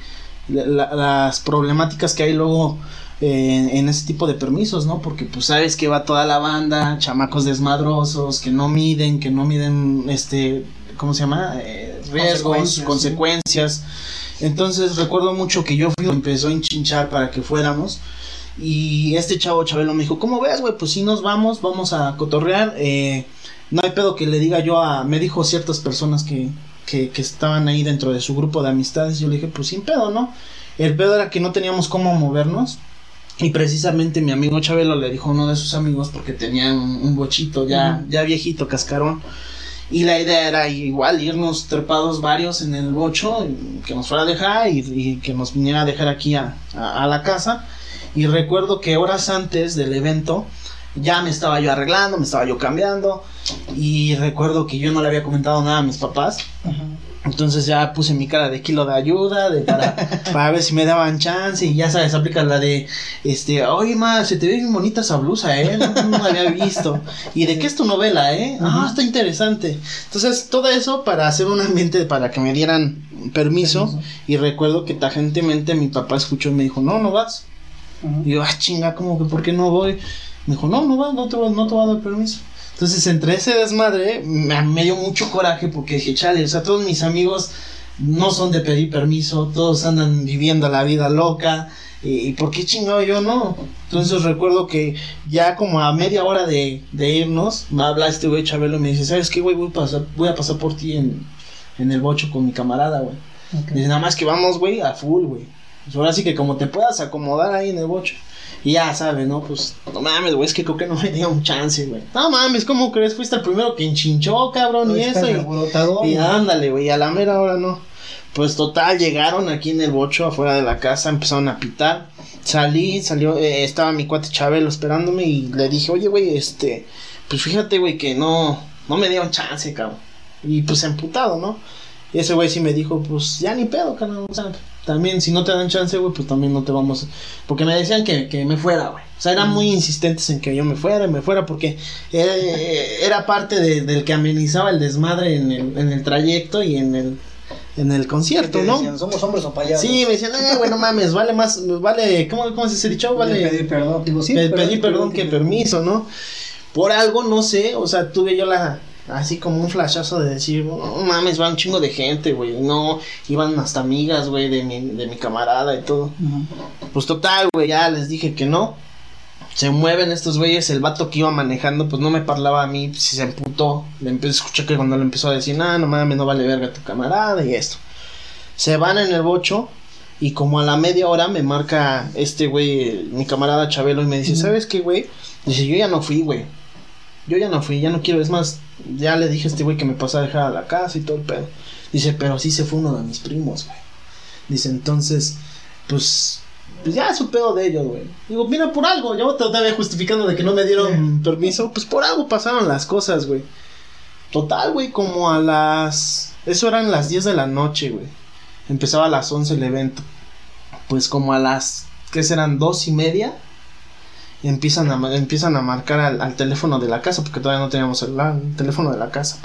las problemáticas que hay luego eh, en ese tipo de permisos, ¿no? Porque pues sabes que va toda la banda, chamacos desmadrosos, que no miden, que no miden, este, ¿cómo se llama? Eh, riesgos, consecuencias. Entonces recuerdo mucho que yo fui, empezó a enchinchar para que fuéramos. Y este chavo Chabelo me dijo, ¿cómo ves, güey? Pues si nos vamos, vamos a cotorrear. Eh, no hay pedo que le diga yo a, me dijo ciertas personas que, que, que, estaban ahí dentro de su grupo de amistades, yo le dije, pues sin pedo, ¿no? El pedo era que no teníamos cómo movernos. Y precisamente mi amigo Chabelo le dijo a uno de sus amigos, porque tenía un, bochito ya, ya viejito, cascarón. Y la idea era igual irnos trepados varios en el bocho, que nos fuera a dejar y, que nos viniera a dejar aquí a, a, a la casa. Y recuerdo que horas antes del evento, ya me estaba yo arreglando, me estaba yo cambiando y recuerdo que yo no le había comentado nada a mis papás. Entonces ya puse mi cara de kilo de ayuda, de para, para ver si me daban chance y ya sabes, aplica la de, este, oye ma, se te ve bien bonita esa blusa, eh, no, la había visto. ¿Y de qué es tu novela, eh? Ah, está interesante. Entonces todo eso para hacer un ambiente para que me dieran permiso, y recuerdo que tajantemente mi papá escuchó y me dijo, no, no vas. Y yo, ah, chinga, como que, ¿por qué no voy? Me dijo, no, no va, no te, no te va a dar permiso. Entonces, entre ese desmadre, me, dio mucho coraje porque dije, chale, o sea, todos mis amigos no son de pedir permiso, todos andan viviendo la vida loca. ¿Y, por qué chingado yo no? Entonces recuerdo que ya como a media hora de, irnos, me habla este güey Chabelo y me dice, ¿sabes qué, güey? Voy a pasar, voy a pasar por ti en, el bocho con mi camarada, güey. Dice, nada más que vamos, güey, a full, güey. Pues ahora sí que como te puedas acomodar ahí en el bocho. Y ya sabes, ¿no? Pues, no mames, güey, es que creo que no me dio un chance, güey. No mames, ¿cómo crees? Fuiste el primero que enchinchó, cabrón, y eso. Y, y ándale, güey, a la mera hora no. Pues total, llegaron aquí en el bocho, afuera de la casa, empezaron a pitar. Salí, salió, eh, estaba mi cuate Chabelo esperándome y le dije, oye, güey, este, pues fíjate, güey, que no, no me dieron chance, cabrón. Y pues emputado, ¿no? Y ese güey sí me dijo, pues ya ni pedo, cabrón, o sea, también si no te dan chance, güey, pues también no te vamos. Porque me decían que, que me fuera, güey. O sea, eran muy insistentes en que yo me fuera, me fuera, porque era, parte de, del que amenizaba el desmadre en el, en el trayecto y en el, en el concierto, ¿no? Decían, Somos hombres o payasos. Sí, me decían, eh, güey, no mames, vale más, vale, ¿cómo, cómo se dicho? Vale. Pedir perdón, digo, sí, pedir perdón que permiso, ¿no? Por algo, no sé, o sea, tuve yo la, así como un flashazo de decir, no mames, va un chingo de gente, güey. No, iban hasta amigas, güey, de mi, de mi camarada y todo. Pues total, güey, ya les dije que no. Se mueven estos güeyes, el vato que iba manejando, pues no me parlaba a mí, si se emputó. Le empecé a escuchar que cuando le empezó a decir, nah, no mames, no vale verga tu camarada y esto. Se van en el bocho y como a la media hora me marca este güey, mi camarada Chabelo, y me dice, ¿sabes qué, güey? Dice, yo ya no fui, güey yo ya no fui, ya no quiero, es más, ya le dije a este güey que me pasó a dejar a la casa y todo el pedo. Dice, pero sí se fue uno de mis primos, güey. Dice, entonces, pues, pues ya es un pedo de ellos, güey. Digo, mira, por algo, yo todavía justificando de que no me dieron permiso, pues por algo pasaron las cosas, güey. Total, güey, como a las... Eso eran las 10 de la noche, güey. Empezaba a las 11 el evento. Pues como a las... ¿Qué serán? Dos y media empiezan a, empiezan a marcar al, teléfono de la casa, porque todavía no teníamos celular, el teléfono de la casa,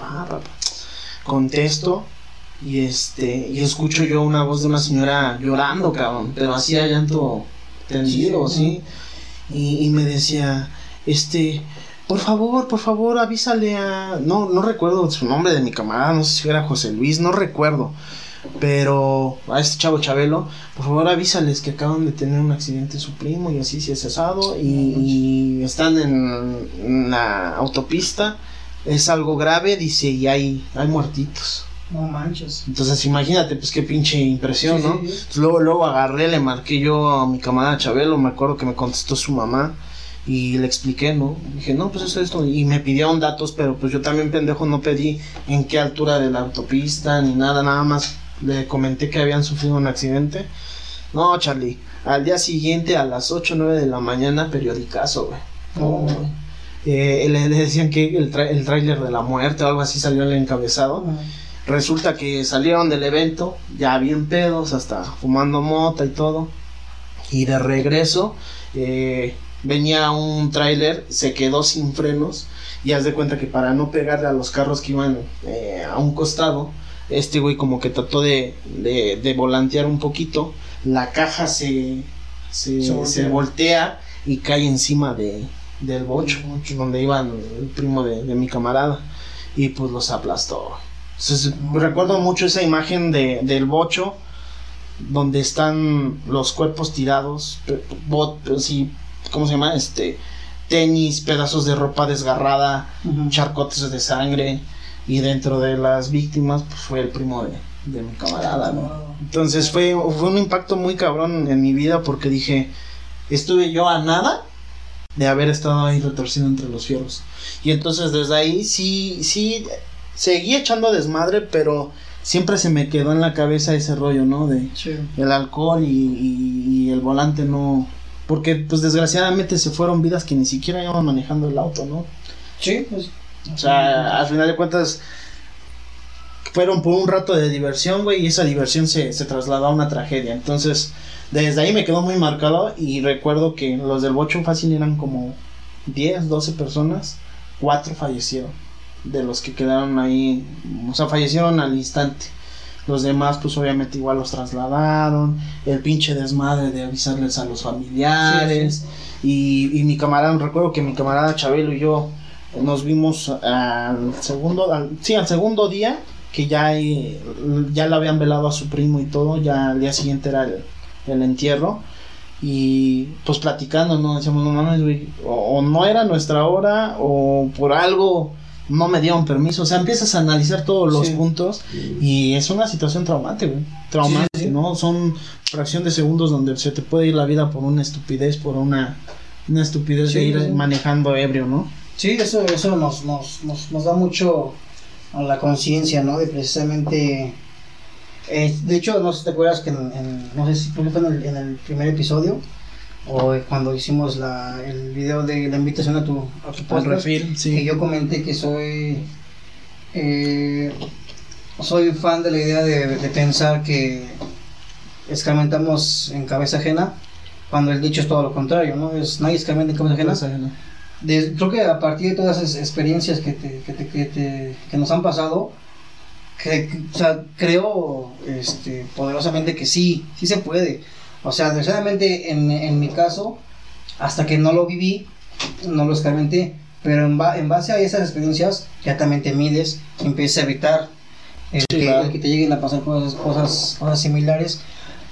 contesto y este, y escucho yo una voz de una señora llorando, cabrón, pero hacía llanto tendido, ¿sí? Y, y me decía, este, por favor, por favor, avísale a, no, no recuerdo su nombre de mi camarada, no sé si era José Luis, no recuerdo pero a este chavo Chabelo, por favor avísales que acaban de tener un accidente su primo y así se ha cesado y, están en, la autopista. Es algo grave, dice, y hay, hay muertitos. No manches. Entonces imagínate, pues qué pinche impresión, Sí, ¿no? sí, sí. Entonces, luego, luego agarré, le marqué yo a mi camarada Chabelo, me acuerdo que me contestó su mamá y le expliqué, ¿no? Dije, no, pues eso es esto. Y me pidieron datos, pero pues yo también pendejo no pedí en qué altura de la autopista ni nada, nada más le comenté que habían sufrido un accidente. No, Charlie, al día siguiente a las 8 o 9 de la mañana, periodicazo, güey. Güey. Eh, le, le decían que el, tra- el tráiler de la muerte o algo así salió el encabezado. Resulta que salieron del evento, ya bien pedos, hasta fumando mota y todo. Y de regreso, eh, venía un tráiler, se quedó sin frenos. Y haz de cuenta que para no pegarle a los carros que iban eh, a un costado, este güey como que trató de, de, de volantear un poquito. La caja se, se, Se se voltea. y cae encima de, del bocho, donde iban el primo de, de mi camarada. Y pues los aplastó. Entonces, recuerdo mucho esa imagen de, del bocho donde están los cuerpos tirados, bot, sí, ¿cómo se llama? Este, tenis, pedazos de ropa desgarrada, charcotes de sangre y dentro de las víctimas pues, fue el primo de, de mi camarada, ¿no? Entonces fue, fue un impacto muy cabrón en mi vida porque dije, estuve yo a nada de haber estado ahí retorcido entre los fierros. Y entonces desde ahí sí, sí, seguí echando desmadre, pero siempre se me quedó en la cabeza ese rollo, ¿no? De Sí. el alcohol y, y- y el volante no... Porque pues desgraciadamente se fueron vidas que ni siquiera iban manejando el auto, ¿no? Sí, pues. O sea, al final de cuentas fueron por un rato de diversión, güey, y esa diversión se, se trasladó a una tragedia. Entonces, desde ahí me quedó muy marcado y recuerdo que los del Bocho fácil eran como 10, 12 personas, cuatro fallecieron. De los que quedaron ahí, o sea, fallecieron al instante. Los demás, pues obviamente igual los trasladaron. El pinche desmadre de avisarles a los familiares. Y, y mi camarada, recuerdo que mi camarada Chabelo y yo nos vimos al segundo, al, sí, al segundo día, que ya, eh, ya le habían velado a su primo y todo, ya al día siguiente era el, el entierro. Y pues platicando, ¿no? Decíamos, no mames, güey, o, o no era nuestra hora, o por algo no me dieron permiso. O sea, empiezas a analizar todos los Sí. puntos y es una situación traumante, güey. Traumante, Sí, sí, sí. ¿no? Son fracción de segundos donde se te puede ir la vida por una estupidez, por una, una estupidez de ir manejando ebrio, ¿no? Sí, eso, eso nos, nos, nos, nos da mucho a la conciencia, ¿no? De precisamente... eh, de hecho, no sé si te acuerdas que en, en- no sé si fue en el, en el primer episodio o cuando hicimos la, el video de la invitación a tu, a tu podcast, refil, que yo comenté que soy eh, soy fan de la idea de, de pensar que escarmentamos en cabeza ajena cuando el dicho es todo lo contrario, ¿no? Es nadie escarmenta en cabeza ajena. De- creo que a partir de todas esas experiencias que, te, que, te- que, te- que nos han pasado, que, o sea, creo este, poderosamente que sí, sí se puede. O sea, desgraciadamente en, en mi caso, hasta que no lo viví, no lo escarmenté, pero en, ba- en base a esas experiencias ya también te mides, empiezas a evitar el, Sí, que, claro. el que te lleguen a pasar cosas, cosas, cosas similares.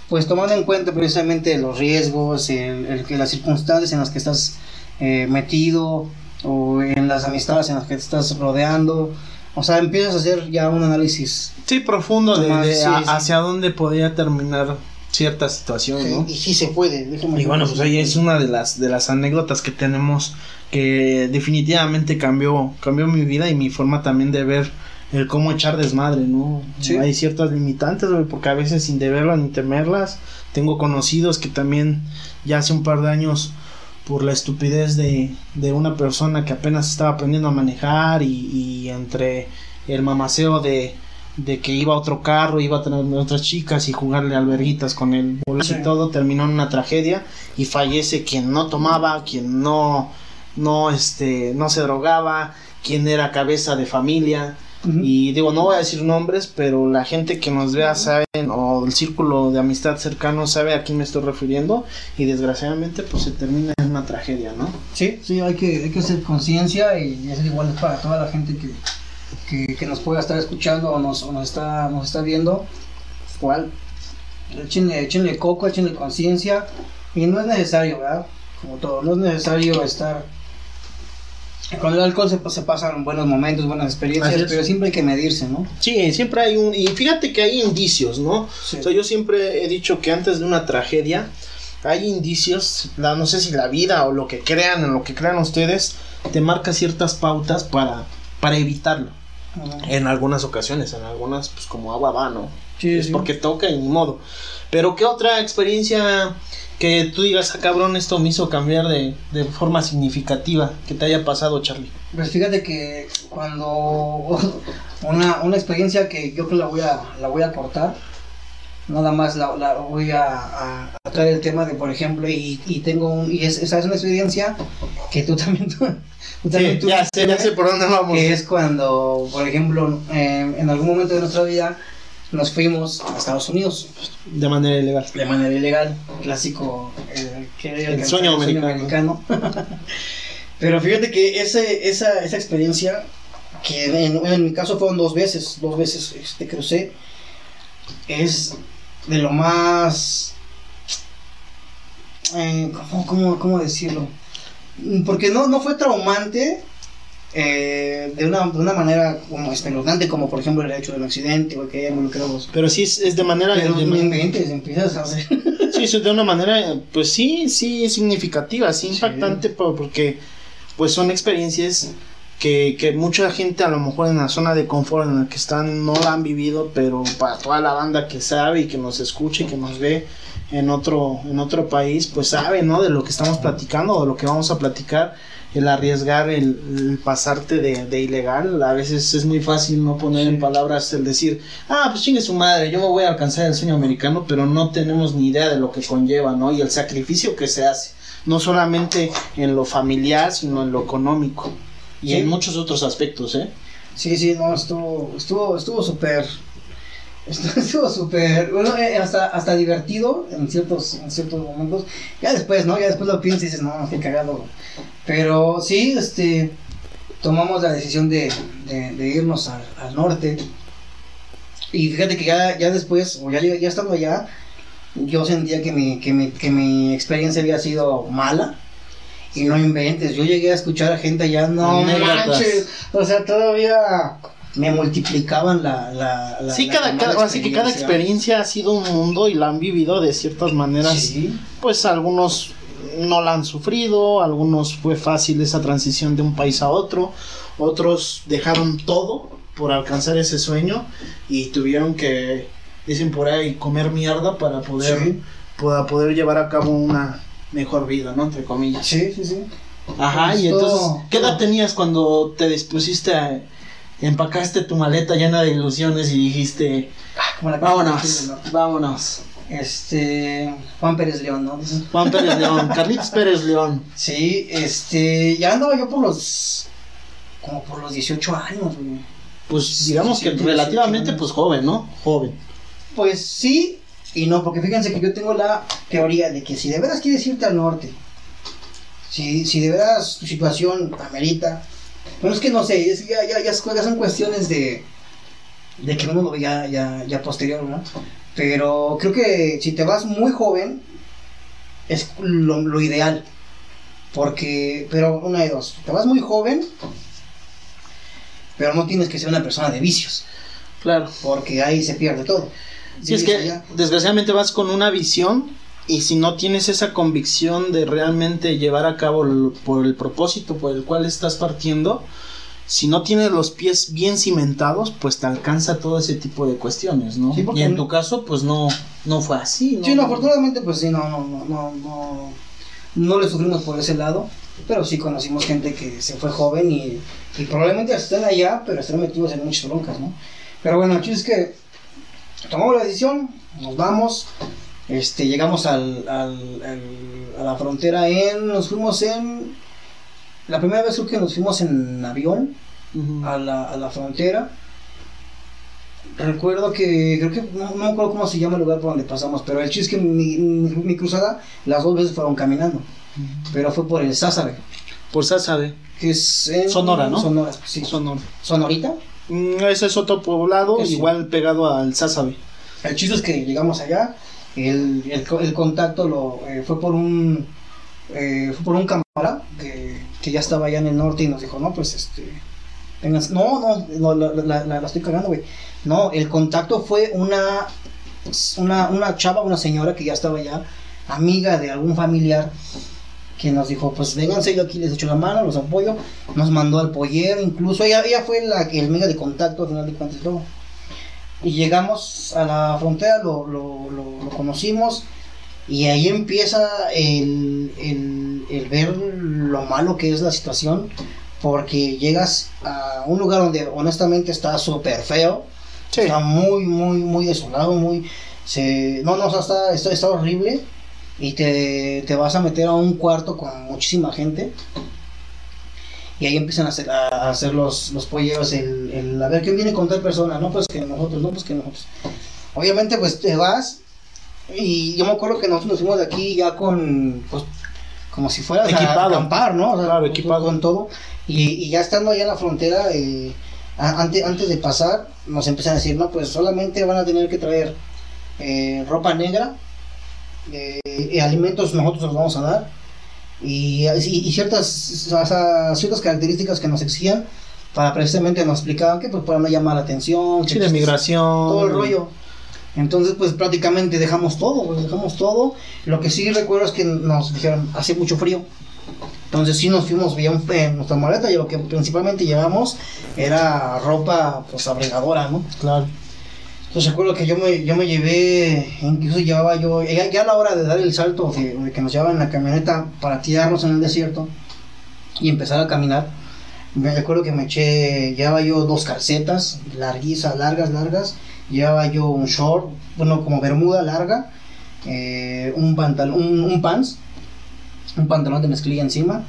Pues tomando en cuenta precisamente los riesgos, el, el las circunstancias en las que estás eh, metido o en las amistades en las que te estás rodeando. O sea, empiezas a hacer ya un análisis. Sí, profundo de, de sí, a- sí. hacia dónde podía terminar cierta situación, ¿no? Y sí se puede. déjame Y bueno, pues ahí es una de las de las anécdotas que tenemos que definitivamente cambió cambió mi vida y mi forma también de ver el cómo echar desmadre, ¿no? Sí. Hay ciertas limitantes, porque a veces sin deberlas ni temerlas, tengo conocidos que también ya hace un par de años por la estupidez de, de una persona que apenas estaba aprendiendo a manejar y, y entre el mamaceo de, de que iba a otro carro, iba a tener otras chicas y jugarle alberguitas con el Sí. y todo, terminó en una tragedia y fallece quien no tomaba, quien no, no, este, no se drogaba, quien era cabeza de familia. Y digo, no voy a decir nombres, pero la gente que nos vea saben, o el círculo de amistad cercano sabe a quién me estoy refiriendo, y desgraciadamente pues se termina en una tragedia, ¿no? Sí, sí, hay que, hay que hacer conciencia y eso igual es para toda la gente que, que, que nos pueda estar escuchando o nos, o nos, está, nos está viendo. Igual, échenle, échenle coco, échenle conciencia y no es necesario, ¿verdad? Como todo, no es necesario estar Con el alcohol se, se pasan buenos momentos, buenas experiencias, pero siempre hay que medirse, ¿no? Sí, siempre hay un... Y fíjate que hay indicios, ¿no? Sí. O sea, yo siempre he dicho que antes de una tragedia hay indicios, la, no sé si la vida o lo que crean, en lo que crean ustedes, te marca ciertas pautas para, para evitarlo. En algunas ocasiones, en algunas, pues como agua va, ¿no? Sí, es sí. porque toca y ni modo. Pero ¿qué otra experiencia que tú digas, ah, cabrón, esto me hizo cambiar de, de forma significativa que te haya pasado, Charlie? Pues fíjate que cuando una, una experiencia que yo creo la voy a, la voy a cortar, nada más la, la voy a, a, a traer el tema de, por ejemplo, y, y tengo un, y es, esa es una experiencia que tú también, tú, tú también Sí, ya sé, ya sé por dónde vamos. que es cuando, por ejemplo, eh, en algún momento de nuestra vida nos fuimos a Estados Unidos De manera ilegal. de manera ilegal, clásico, eh, que El sueño americano. americano. Pero fíjate que ese, esa, esa experiencia, que en, en mi caso fueron dos veces, dos veces este, crucé, es de lo más... eh, ¿cómo, cómo, cómo decirlo? Porque no, no fue traumante eh, de, una, de una manera como espeluznante, como por ejemplo el hecho de un accidente o que haya involucrado Pero sí es, es de manera... pero de- inventes, empiezas a hacer. Sí, eso de una manera, pues sí, sí, significativa, sí, Sí. impactante, po- porque pues son experiencias que, que mucha gente a lo mejor en la zona de confort en la que están no la han vivido, pero para toda la banda que sabe y que nos escucha y que nos ve en otro, en otro país, pues sabe, ¿no? De lo que estamos platicando o de lo que vamos a platicar, el arriesgar, el, el pasarte de, de ilegal, a veces es muy fácil no poner en palabras el decir, ah, pues chingue su madre, yo me voy a alcanzar el sueño americano, pero no tenemos ni idea de lo que conlleva, ¿no? Y el sacrificio que se hace, no solamente en lo familiar, sino en lo económico y Sí. en muchos otros aspectos, ¿eh? Sí, sí, no, estuvo, estuvo, estuvo súper, estuvo estuvo súper, bueno, eh, hasta, hasta divertido en ciertos, en ciertos momentos. Ya después, ¿no? Ya después lo piensas y dices, no, qué cagado. Pero sí, este, tomamos la decisión de, de, de irnos al, al norte. Y fíjate que ya, ya después, o ya, ya estando allá, yo sentía que mi, que, mi, que mi experiencia había sido mala. Y no inventes, yo llegué a escuchar a gente allá, no manches, o sea, todavía me multiplicaban la... la, la Sí, la cada, cada, así que cada experiencia ha sido un mundo y la han vivido de ciertas maneras. Sí, Pues algunos no la han sufrido, algunos fue fácil esa transición de un país a otro, otros dejaron todo por alcanzar ese sueño y tuvieron que, dicen por ahí, comer mierda para poder, Sí. para poder llevar a cabo una mejor vida, ¿no? Entre comillas. sí, sí, sí. Ajá, y todo- entonces, ¿qué edad tenías cuando te dispusiste a... Empacaste tu maleta llena de ilusiones y dijiste, Como la vámonos, vámonos. Este, Juan Pérez León, ¿no? Juan Pérez León, Carlitos Pérez León. Sí, este, ya andaba yo por los, como por los 18 años, güey. Pues digamos que relativamente pues joven, ¿no? Joven. Pues sí y no, porque fíjense que yo tengo la teoría de que si de veras quieres irte al norte, si, si de veras tu situación amerita, bueno, es que no sé, es- ya, ya, ya son cuestiones de, de que uno lo ve ya, ya, ya posterior, ¿no? Pero creo que si te vas muy joven, es lo, lo ideal. Porque, pero una de dos, te vas muy joven, pero no tienes que ser una persona de vicios, Claro. porque ahí se pierde todo. Si es que allá. desgraciadamente vas con una visión y si no tienes esa convicción de realmente llevar a cabo el- por el propósito por el cual estás partiendo, si no tienes los pies bien cimentados, pues te alcanza todo ese tipo de cuestiones, ¿no? Sí, y en tu caso, pues no, no fue así, ¿no? Sí, no, afortunadamente, pues sí, no, no, no, no, no, no le sufrimos por ese lado, pero sí conocimos gente que se fue joven y, y probablemente están allá, pero están metidos en muchas broncas, ¿no? Pero bueno, el es que tomamos la decisión, nos vamos, este, llegamos al, al- al- a la frontera en, nos fuimos en, la primera vez creo que nos fuimos en avión, a la, a la frontera. Recuerdo que, creo que, no, no me acuerdo cómo se llama el lugar por donde pasamos, pero el chiste es que mi, mi, mi cruzada, las dos veces fueron caminando, pero fue por el Sázabe, Por Sázabe, que es en Sonora, ¿no? Sonora, sí. Sonora. Sonorita. Mm, Ese es otro poblado, sí. igual pegado al Sázabe. El chiste es que llegamos allá, el, el, el contacto lo, eh, fue por un, eh, fue por un cámara que que ya estaba allá en el norte y nos dijo, no, pues este, vengan, no, no, no la, la, la, la estoy cagando, güey. No, el contacto fue una, una, una chava, una señora que ya estaba allá, amiga de algún familiar, que nos dijo, pues vénganse, yo aquí les echo la mano, los apoyo, nos mandó al pollero, incluso ella, ella fue la, el medio de contacto al final de cuentas todo. Y llegamos a la frontera, lo, lo, lo, lo conocimos, y ahí empieza el, el, el ver lo malo que es la situación, porque llegas a un lugar donde honestamente está súper feo, Sí. está muy, muy, muy desolado, muy... Se, no, no, o sea, está, está, está horrible y te, te vas a meter a un cuarto con muchísima gente y ahí empiezan a hacer, a hacer los, los polleros, el, el a ver quién viene con tal persona, no pues que nosotros, no pues que nosotros. Obviamente pues te vas y yo me acuerdo que nosotros nos fuimos de aquí ya con, pues, como si fueras Equipado. a acampar, ¿no? O sea, Claro, equipado. Con todo. Y, y ya estando allá en la frontera, eh, antes, antes de pasar, nos empiezan a decir, no, pues solamente van a tener que traer eh, ropa negra, eh, y alimentos nosotros los vamos a dar, y, y- ciertas, o sea, ciertas características que nos exigían, para precisamente nos explicaban que pues para no llamar la atención, Sí, que, de migración. todo el rollo. Entonces, pues prácticamente dejamos todo, dejamos todo. Lo que sí recuerdo es que nos dijeron, hace mucho frío. Entonces sí nos fuimos bien en nuestra maleta y lo que principalmente llevamos era ropa pues abrigadora, ¿no? Claro. Entonces recuerdo que yo me, yo me llevé, incluso llevaba yo, ya, a la hora de dar el salto, de, de que nos llevaban en la camioneta para tirarnos en el desierto y empezar a caminar, me recuerdo que me eché, llevaba yo dos calcetas, larguizas, largas, largas, llevaba yo un short, bueno, como bermuda larga, eh, un pantalón, un, un pants, un pantalón de mezclilla encima,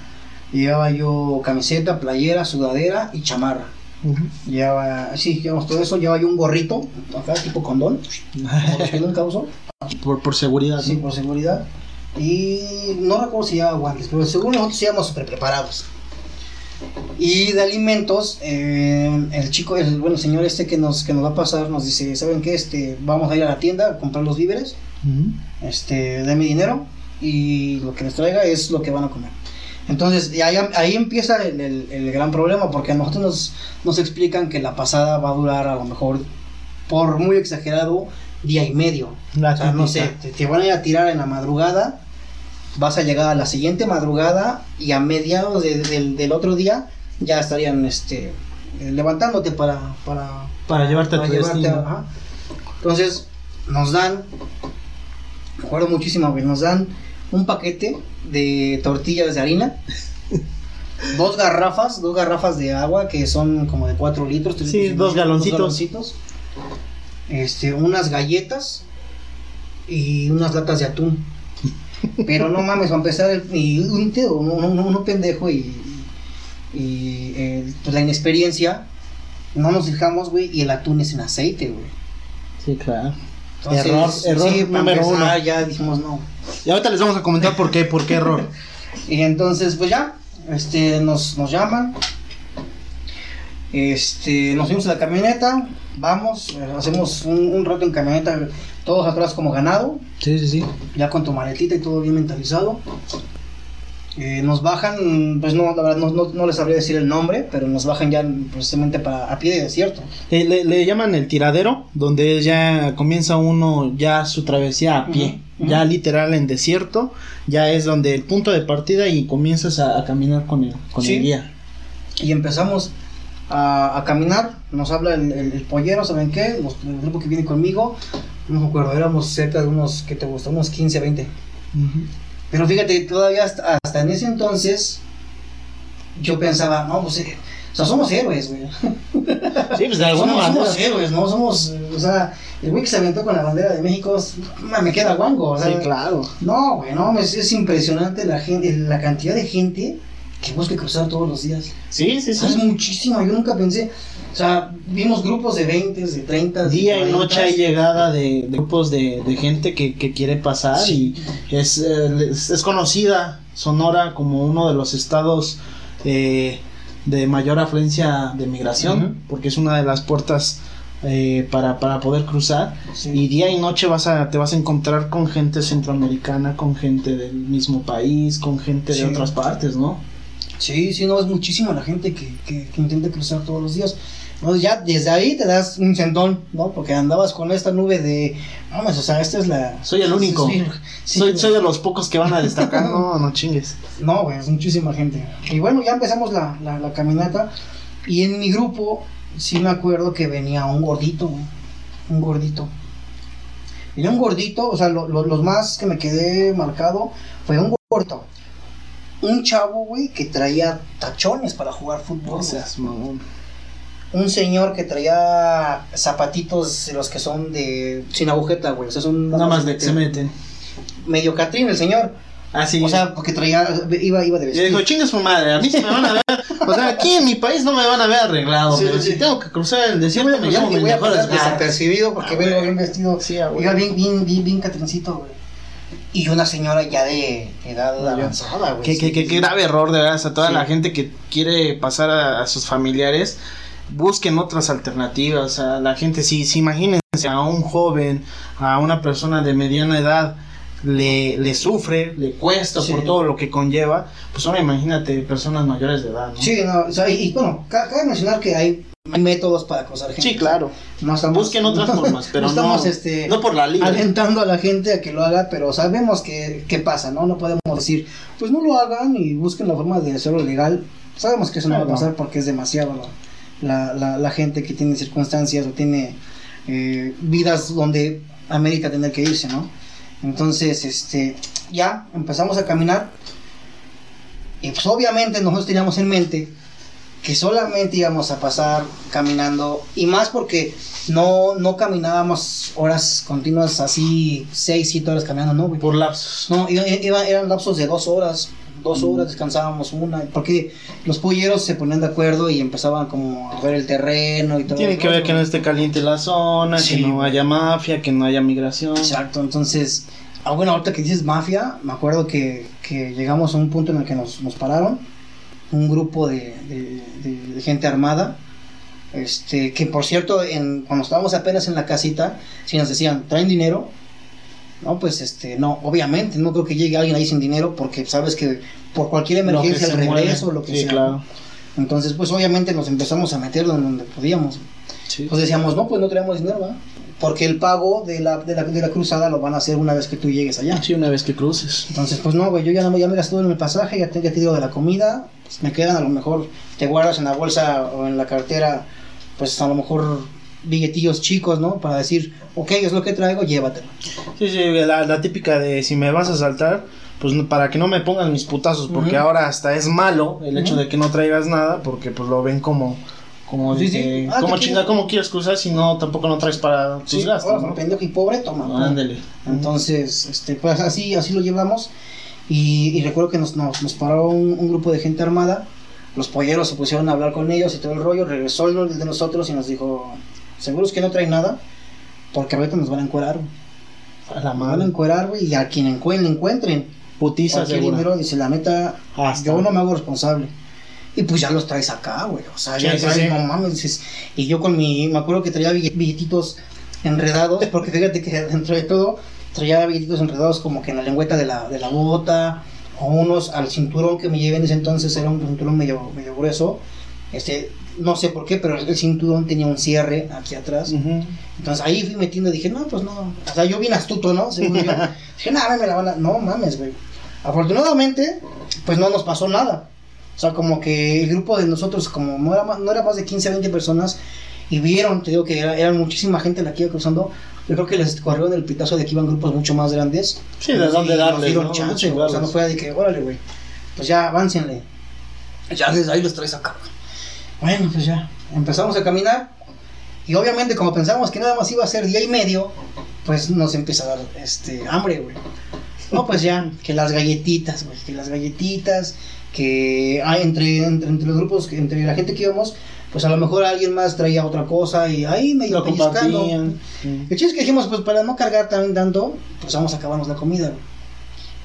llevaba yo camiseta, playera, sudadera y chamarra. Ujú. Llevaba, sí, llevamos todo eso, llevaba yo un gorrito, acá tipo condón, como los que nunca uso, por, por seguridad. sí, ¿no? por seguridad. Y no recuerdo si llevaba guantes, pero según nosotros íbamos súper preparados. Y de alimentos, eh, el chico, el bueno, el señor este que nos, que nos va a pasar, nos dice, ¿saben qué? Este, vamos a ir a la tienda a comprar los víveres, Ujú. este, de mi dinero y lo que les traiga es lo que van a comer. Entonces, y ahí, ahí empieza el, el- el gran problema, porque a nosotros nos, nos explican que la pasada va a durar a lo mejor, por muy exagerado, día y medio. La O sea, no sé, te, te van a ir a tirar en la madrugada, vas a llegar a la siguiente madrugada y a mediados de- del- del otro día ya estarían este, levantándote para, para, Para llevarte a tu destino. ajá. Entonces, nos dan, me acuerdo muchísimo, güey, nos dan un paquete de tortillas de harina. Dos garrafas, dos garrafas de agua que son como de 4 litros. Sí, litros dos galoncitos. galoncitos. Este, unas galletas y unas latas de atún. Pero no mames, va a empezar el, y un tío, uno, uno- uno pendejo y, y eh, pues la inexperiencia, no nos fijamos, güey, y el atún es en aceite, güey. Sí, claro. Entonces, Error- error número empezar, uno. Ya dijimos no. Y ahorita les vamos a comentar por qué, por qué error. Y entonces, pues ya, este, nos, nos llaman. Este, nos fuimos a la camioneta, vamos, hacemos un, un rato en camioneta, todos atrás como ganado, Sí, sí, sí. ya con tu maletita y todo bien mentalizado. Eh, nos bajan, pues no, la verdad no, no, no les sabría decir el nombre, pero nos bajan ya precisamente para, a pie de desierto. Eh, le, le llaman el tiradero, donde ya comienza uno ya su travesía a pie, Ujú, ujú. ya literal en desierto, ya es donde el punto de partida y comienzas a, a caminar con el, con Sí. el guía. Y empezamos a, a caminar, nos habla el, el- el pollero, ¿saben qué? Los- el grupo que viene conmigo, no me acuerdo, éramos cerca de unos, ¿qué te gusta? Unos 15, 20. Pero fíjate, todavía hasta, hasta en ese entonces, yo pensaba, no, pues, eh, o sea, somos héroes, güey. Sí, pues de alguna Somos, manera. somos héroes, ¿no? Somos, o sea, el güey que se aventó con la bandera de México, me queda guango, o sea, Sí, claro. no, güey, no, es, es impresionante la gente, la cantidad de gente que busca cruzar todos los días. Sí, sí, sea, es sí. muchísima, yo nunca pensé, o sea, vimos grupos de 20, de 30, de Día y 40. noche hay llegada de, de grupos de, de gente que, que quiere pasar Sí. y es, eh, es, es conocida Sonora como uno de los estados eh, de mayor afluencia de migración, porque es una de las puertas eh, para, para poder cruzar. Sí. Y día y noche vas a, te vas a encontrar con gente centroamericana, con gente del mismo país, con gente Sí. de otras partes, ¿no? Sí, sí, no, es muchísima la gente que, que, que intenta cruzar todos los días. No, ya desde ahí te das un sentón, ¿no? Porque andabas con esta nube de, vamos, o sea, esta es la... Soy el único. Sí, sí, soy, sí. soy de los pocos que van a destacar. No, no chingues. No, güey, es muchísima gente. Y bueno, ya empezamos la, la, la caminata. Y en mi grupo, sí me acuerdo que venía un gordito, güey. Un gordito. Venía un gordito, o sea, lo- lo- los más que me quedé marcado fue un gordito. Un chavo, güey, que traía tachones para jugar fútbol. No seas mamón. Un señor que traía zapatitos los que son de. sin agujeta, güey. O sea, son. Nada más de que se meten. Medio catrín el señor. Ah, sí. O sea, porque traía. iba, iba de y vestido. dijo, chingue su madre, a mí se me van a ver. O sea, aquí en mi país no me van a ver arreglado. Sí, pero sí. si tengo que cruzar el desierto, me y mis voy a pasar desapercibido porque Ah, vengo bien vestido. Sí, ah, güey. Iba bien, bien, bien, bien catrincito, güey. Y una señora ya de edad avanzada, güey. Qué, sí, qué, qué, grave error, de verdad. A toda Sí. la gente que quiere pasar a, a sus familiares, busquen otras alternativas. Sea, la gente, si, si imagínense a un joven, a una persona de mediana edad, le, le sufre, le cuesta Sí. por todo lo que conlleva, pues ahora imagínate personas mayores de edad, ¿no? Sí, no, o sea, y, y bueno, ca- cabe mencionar que hay métodos para acosar gente. Sí, claro. No estamos, Busquen otras formas, pero no estamos no, este, no por la libre. alentando a la gente a que lo haga, pero sabemos que, que pasa, ¿no? No podemos decir, pues no lo hagan y busquen la forma de hacerlo legal. Sabemos que eso no va a pasar porque es demasiado la, la, la, la gente que tiene circunstancias o tiene eh, vidas donde amerita tener que irse, ¿no? Entonces, este, ya empezamos a caminar y pues obviamente nosotros teníamos en mente que solamente íbamos a pasar caminando y más porque no, no caminábamos horas continuas así, 6, 7 horas caminando, no, güey. Por lapsos. No, iba- iba- eran lapsos de dos horas, dos horas descansábamos una, porque los polleros se ponían de acuerdo y empezaban como a ver el terreno y todo. Tiene que ver que no esté caliente la zona, Sí. que no haya mafia, que no haya migración. Exacto, entonces, ah, bueno, ahorita que dices mafia, me acuerdo que, que llegamos a un punto en el que nos, nos pararon, un grupo de, de- de- de gente armada, este, que por cierto, en, cuando estábamos apenas en la casita, si nos decían, ¿traen dinero? No, pues este, no, obviamente, no creo que llegue alguien ahí sin dinero porque sabes que por cualquier emergencia, el regreso, mueve. lo que Sí, sea. claro. Entonces, pues obviamente nos empezamos a meter donde, donde podíamos. Sí. Pues decíamos, no, pues no traemos dinero, ¿verdad? Porque el pago de la, de, la, de la cruzada lo van a hacer una vez que tú llegues allá. Sí, una vez que cruces. Entonces, pues no, güey, yo ya, no, ya me gasté en el pasaje, ya te, ya te digo de la comida, pues me quedan a lo mejor, te guardas en la bolsa o en la cartera, pues a lo mejor billetillos chicos, ¿no? Para decir, ok, es lo que traigo, llévatelo. Sí, sí, la, la típica de si me vas a saltar, pues para que no me pongan mis putazos, porque ahora hasta es malo el hecho de que no traigas nada, porque pues lo ven como, como, Sí, Ah, como chinga, ¿cómo quieres cruzar si no tampoco no traes para tus Sí, gastos? ahora, ¿no? pendejo y pobre, toma. Ándale. Entonces, este, pues así, así lo llevamos. Y, y recuerdo que nos, nos, nos paró un, un grupo de gente armada. Los polleros se pusieron a hablar con ellos y todo el rollo. Regresó el de nosotros y nos dijo: ¿Seguros que no traen nada? Porque ahorita nos van a encuerar. A la Nos van a encuerar, güey. Y a quien encuen- encuentren Putiza dinero, dice: La Hasta. yo no me hago responsable. Y pues ya los traes acá, güey. O sea, Sí, ya sí, traes, sí. no mames. dices, y yo con mi. Me acuerdo que traía bill- billetitos enredados. Porque fíjate que dentro de todo traía billetitos enredados como que en la lengüeta de la, de la bota. O unos al cinturón que me llevé en ese entonces. Era un cinturón medio, medio grueso. Este. No sé por qué, pero el cinturón tenía un cierre aquí atrás. Entonces ahí fui metiendo y dije, no, pues no. O sea, yo bien astuto, ¿no? Según yo. dije, nada, me la van a. No mames, güey. Afortunadamente, pues no nos pasó nada. O sea, como que el grupo de nosotros, como no era más, no era más de 15, 20 personas, y vieron, te digo que era, eran muchísima gente la que iba cruzando. Yo creo que les corrieron el pitazo de que iban grupos mucho más grandes. Sí, de dónde nos darles, dieron ¿no? chance, güey. O sea, no fue de que, órale, güey. Pues ya, aváncenle. Ya desde ahí los traes acá. Bueno, pues ya. Empezamos a caminar. Y obviamente, como pensábamos que nada más iba a ser día y medio, pues nos empieza a dar este hambre, güey. No, pues ya, que las galletitas, güey, que las galletitas, que ah, entre, entre, entre los grupos, entre la gente que íbamos, pues a lo mejor alguien más traía otra cosa y ahí medio Lo pellizcando. Sí. El chiste es que dijimos, pues para no cargar tan tanto, pues vamos a acabarnos la comida, güey.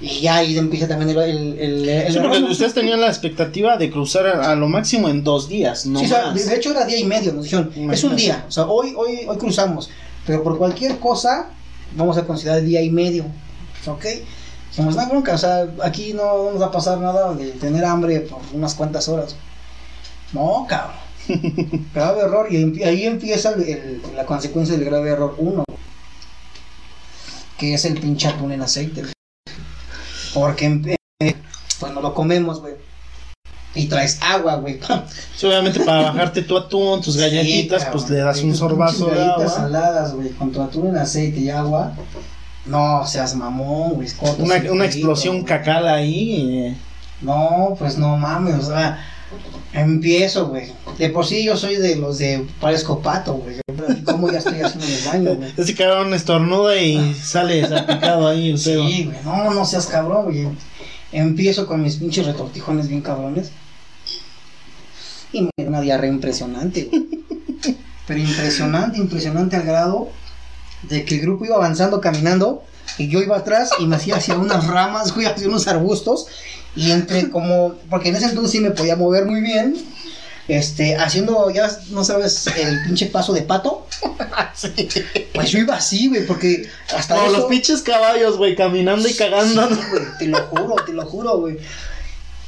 Y ya ahí empieza también el... el, el, el- Sí, porque ustedes tenían la expectativa de cruzar a, a lo máximo en dos días, no Sí, o sea, más. de, hecho era día y medio, nos dijeron, es un día, o sea, hoy, hoy, hoy cruzamos, pero por cualquier cosa vamos a considerar día y medio, ¿ok? Dijimos, no bronca, o sea, aquí no nos va a pasar nada de tener hambre por unas cuantas horas. No, cabrón. grave error, y ahí empieza la consecuencia del grave error 1, que es el pinche atún en aceite. Porque eh, pues no lo comemos, güey. Y traes agua, güey. Sí, obviamente para bajarte tu atún, tus galletitas, Sí, pues le das un sorbazo de agua. saladas, güey, con tu atún en aceite y agua. No, seas mamón, güey. Una, una explosión güey. cacal ahí. eh. No, pues no mames, o sea, empiezo, güey. De por sí yo soy de los de parezco pato, güey. ¿Cómo ya estoy haciendo el daño, güey? Ese cabrón estornuda y sale salpicado ahí el pedo. Sí, güey, no, no seas cabrón, güey. Empiezo con mis pinches retortijones bien cabrones. Y me da una diarrea impresionante, güey. Pero impresionante, impresionante al grado de que el grupo iba avanzando caminando y yo iba atrás y me hacía hacia unas ramas, güey, hacia unos arbustos. Y entre como, porque en ese entonces sí me podía mover muy bien. Este, haciendo, ya no sabes, el pinche paso de pato. Pues yo iba así, güey, porque hasta Como eso- los pinches caballos, güey, caminando y cagando. Sí, te lo juro, te lo juro, güey.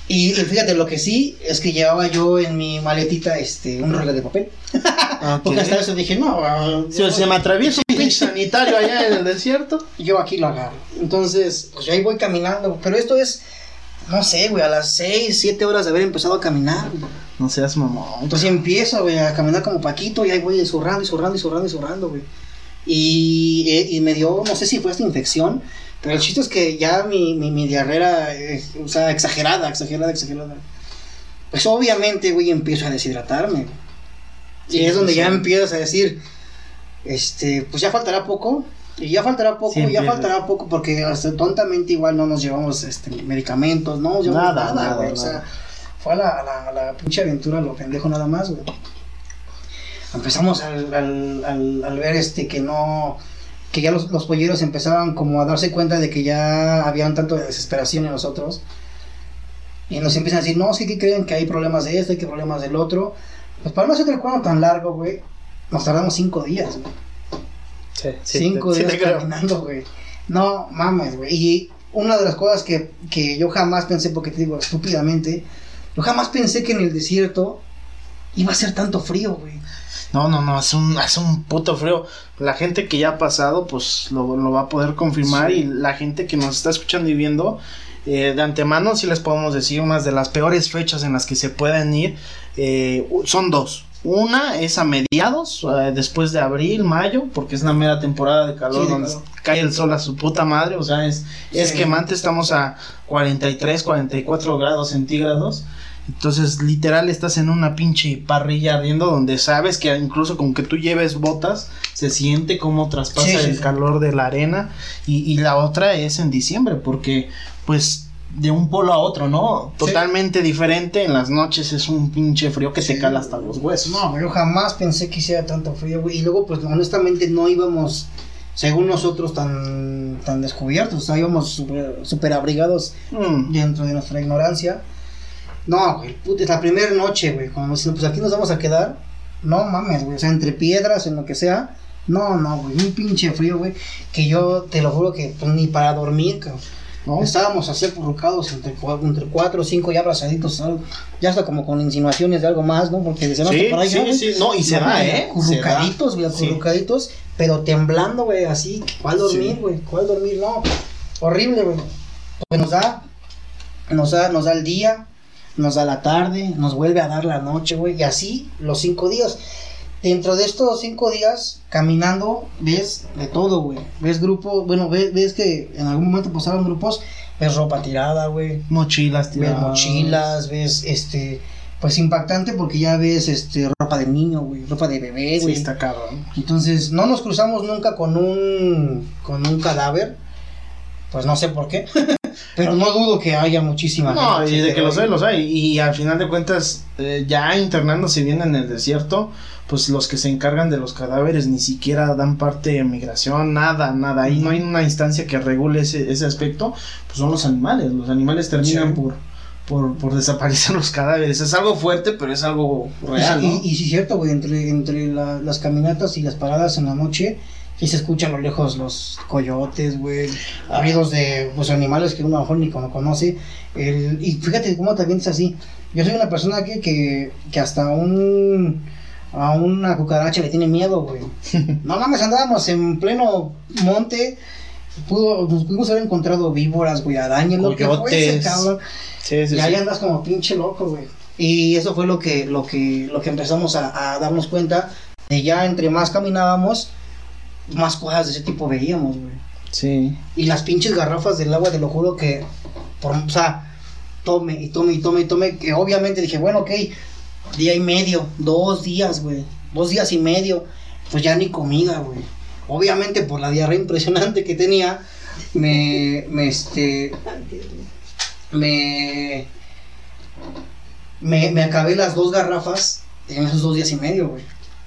Y, y fíjate, lo que sí es que llevaba yo en mi maletita este un rollo de papel. Ok. Porque hasta eso dije, no, ah, Si se me atraviesa un pinche sanitario allá en el desierto. yo aquí lo agarro. Entonces, pues yo ahí voy caminando. Pero esto es, no sé, güey, a las 6, 7 horas de haber empezado a caminar. güey. No seas mamón. Entonces empiezo, güey, a caminar como Paquito y ahí voy zurrando y zurrando y zurrando y zurrando, güey. Y, eh, y me dio, no sé si fue esta infección, pero el chiste es que ya mi, mi, mi diarrea eh, o sea, exagerada, exagerada, exagerada. Pues obviamente, güey, empiezo a deshidratarme. güey. Y es donde sí, ya empiezas a decir, este, pues ya faltará poco. Y ya faltará poco, Sí, ya faltará poco, porque hasta tontamente igual no nos llevamos este, medicamentos, no nos llevamos Nada, nada, nada, güey. O sea, fue a la, a la, a la pinche aventura, lo pendejo nada más, güey. Empezamos al, al, al, al ver este que no, que ya los, los polleros empezaban como a darse cuenta de que ya habían tanto de desesperación en nosotros. Y nos empiezan a decir, no, sí que creen que hay problemas de esto, hay que problemas del otro. Pues para no hacer el cuadro tan largo, güey, nos tardamos cinco días, güey. Sí, Cinco días caminando, güey. No mames, güey. Y una de las cosas que, que yo jamás pensé, porque te digo estúpidamente, yo jamás pensé que en el desierto iba a ser tanto frío, güey. No, no, no, es un, es un puto frío. La gente que ya ha pasado, pues lo, lo va a poder confirmar. Y la gente que nos está escuchando y viendo, eh, de antemano, sí les podemos decir unas de las peores fechas en las que se pueden ir. eh, son dos. Una es a mediados, eh, después de abril, mayo, porque es la mera temporada de calor Sí, donde cae el sol a su puta madre. O sea, es, es Sí. quemante. Estamos a 43, 44 grados centígrados. Entonces, literal, estás en una pinche parrilla ardiendo donde sabes que incluso con que tú lleves botas, se siente como traspasa Sí, el calor de la arena. Y, y la otra es en diciembre, porque pues de un polo a otro, ¿no? Totalmente diferente. En las noches es un pinche frío que Sí. te cala hasta los huesos. No, yo jamás pensé que hiciera tanto frío, güey. Y luego, pues honestamente no íbamos, según nosotros, tan, tan descubiertos. O sea, íbamos súper super abrigados Mm. dentro de nuestra ignorancia. No, güey, puta, es la primera noche, güey, como si pues aquí nos vamos a quedar. No mames, güey, o sea, entre piedras, en lo que sea. No, no, güey, un pinche frío, güey, que yo te lo juro que pues, ni para dormir, cabrón. ¿No? Estábamos así acurrucados entre, entre cuatro o cinco ya abrazaditos, algo, ya hasta como con insinuaciones de algo más, ¿no? Porque decían, Sí, por ahí, sí, ¿no, güey? sí, no, y se No, da, ¿eh? Acurrucaditos, güey, Sí. acurrucaditos, pero temblando, güey, así. ¿Cuál dormir, Sí. güey? ¿Cuál dormir? No, horrible, güey. Pues nos da, nos da, nos da el día, nos da la tarde, nos vuelve a dar la noche, güey, y así los cinco días. Dentro de estos cinco días, caminando, ves de todo, güey. Ves grupos, bueno, ves, ves que en algún momento pasaron grupos, ves ropa tirada, güey Mochilas, ves tiradas. mochilas, ves este, pues impactante porque ya ves este ropa de niño, güey, ropa de bebé, Sí, güey. está cabrón. Entonces, no nos cruzamos nunca con un con un cadáver. Pues no sé por qué. Pero no dudo que haya muchísima No, gente y de que los hay. los hay. Y al final de cuentas, eh, ya internándose bien en el desierto, pues los que se encargan de los cadáveres ni siquiera dan parte de migración, nada, nada. Ahí no hay una instancia que regule ese, ese aspecto, pues son los animales. Los animales terminan Sí. por, por, por desaparecer los cadáveres. Es algo fuerte, pero es algo real, Y, ¿no? y, y sí, cierto, güey, entre, entre la- las caminatas y las paradas en la noche, Y se escuchan a lo lejos los coyotes, güey. Ruidos de pues, animales que uno a lo mejor ni cono- conoce. El, y fíjate cómo también es así. Yo soy una persona que, que, que hasta un, a una cucaracha le tiene miedo, güey. No mames, andábamos en pleno monte. Pudo, nos pudimos haber encontrado víboras, güey, arañas, lo que cabrón. Sí, sí, Y ahí sí. andas como pinche loco, güey. Y eso fue lo que, lo que, lo que empezamos a, a darnos cuenta. De ya entre más caminábamos, más cosas de ese tipo veíamos, güey. Sí. Y las pinches garrafas del agua, te lo juro que, por, o sea, tome y tome y tome y tome, que obviamente dije, bueno, ok, día y medio, dos días, güey, dos días y medio, pues ya ni comida, güey. Obviamente por la diarrea impresionante que tenía, me, me, este, me, me, me acabé las dos garrafas en esos dos días y medio, güey.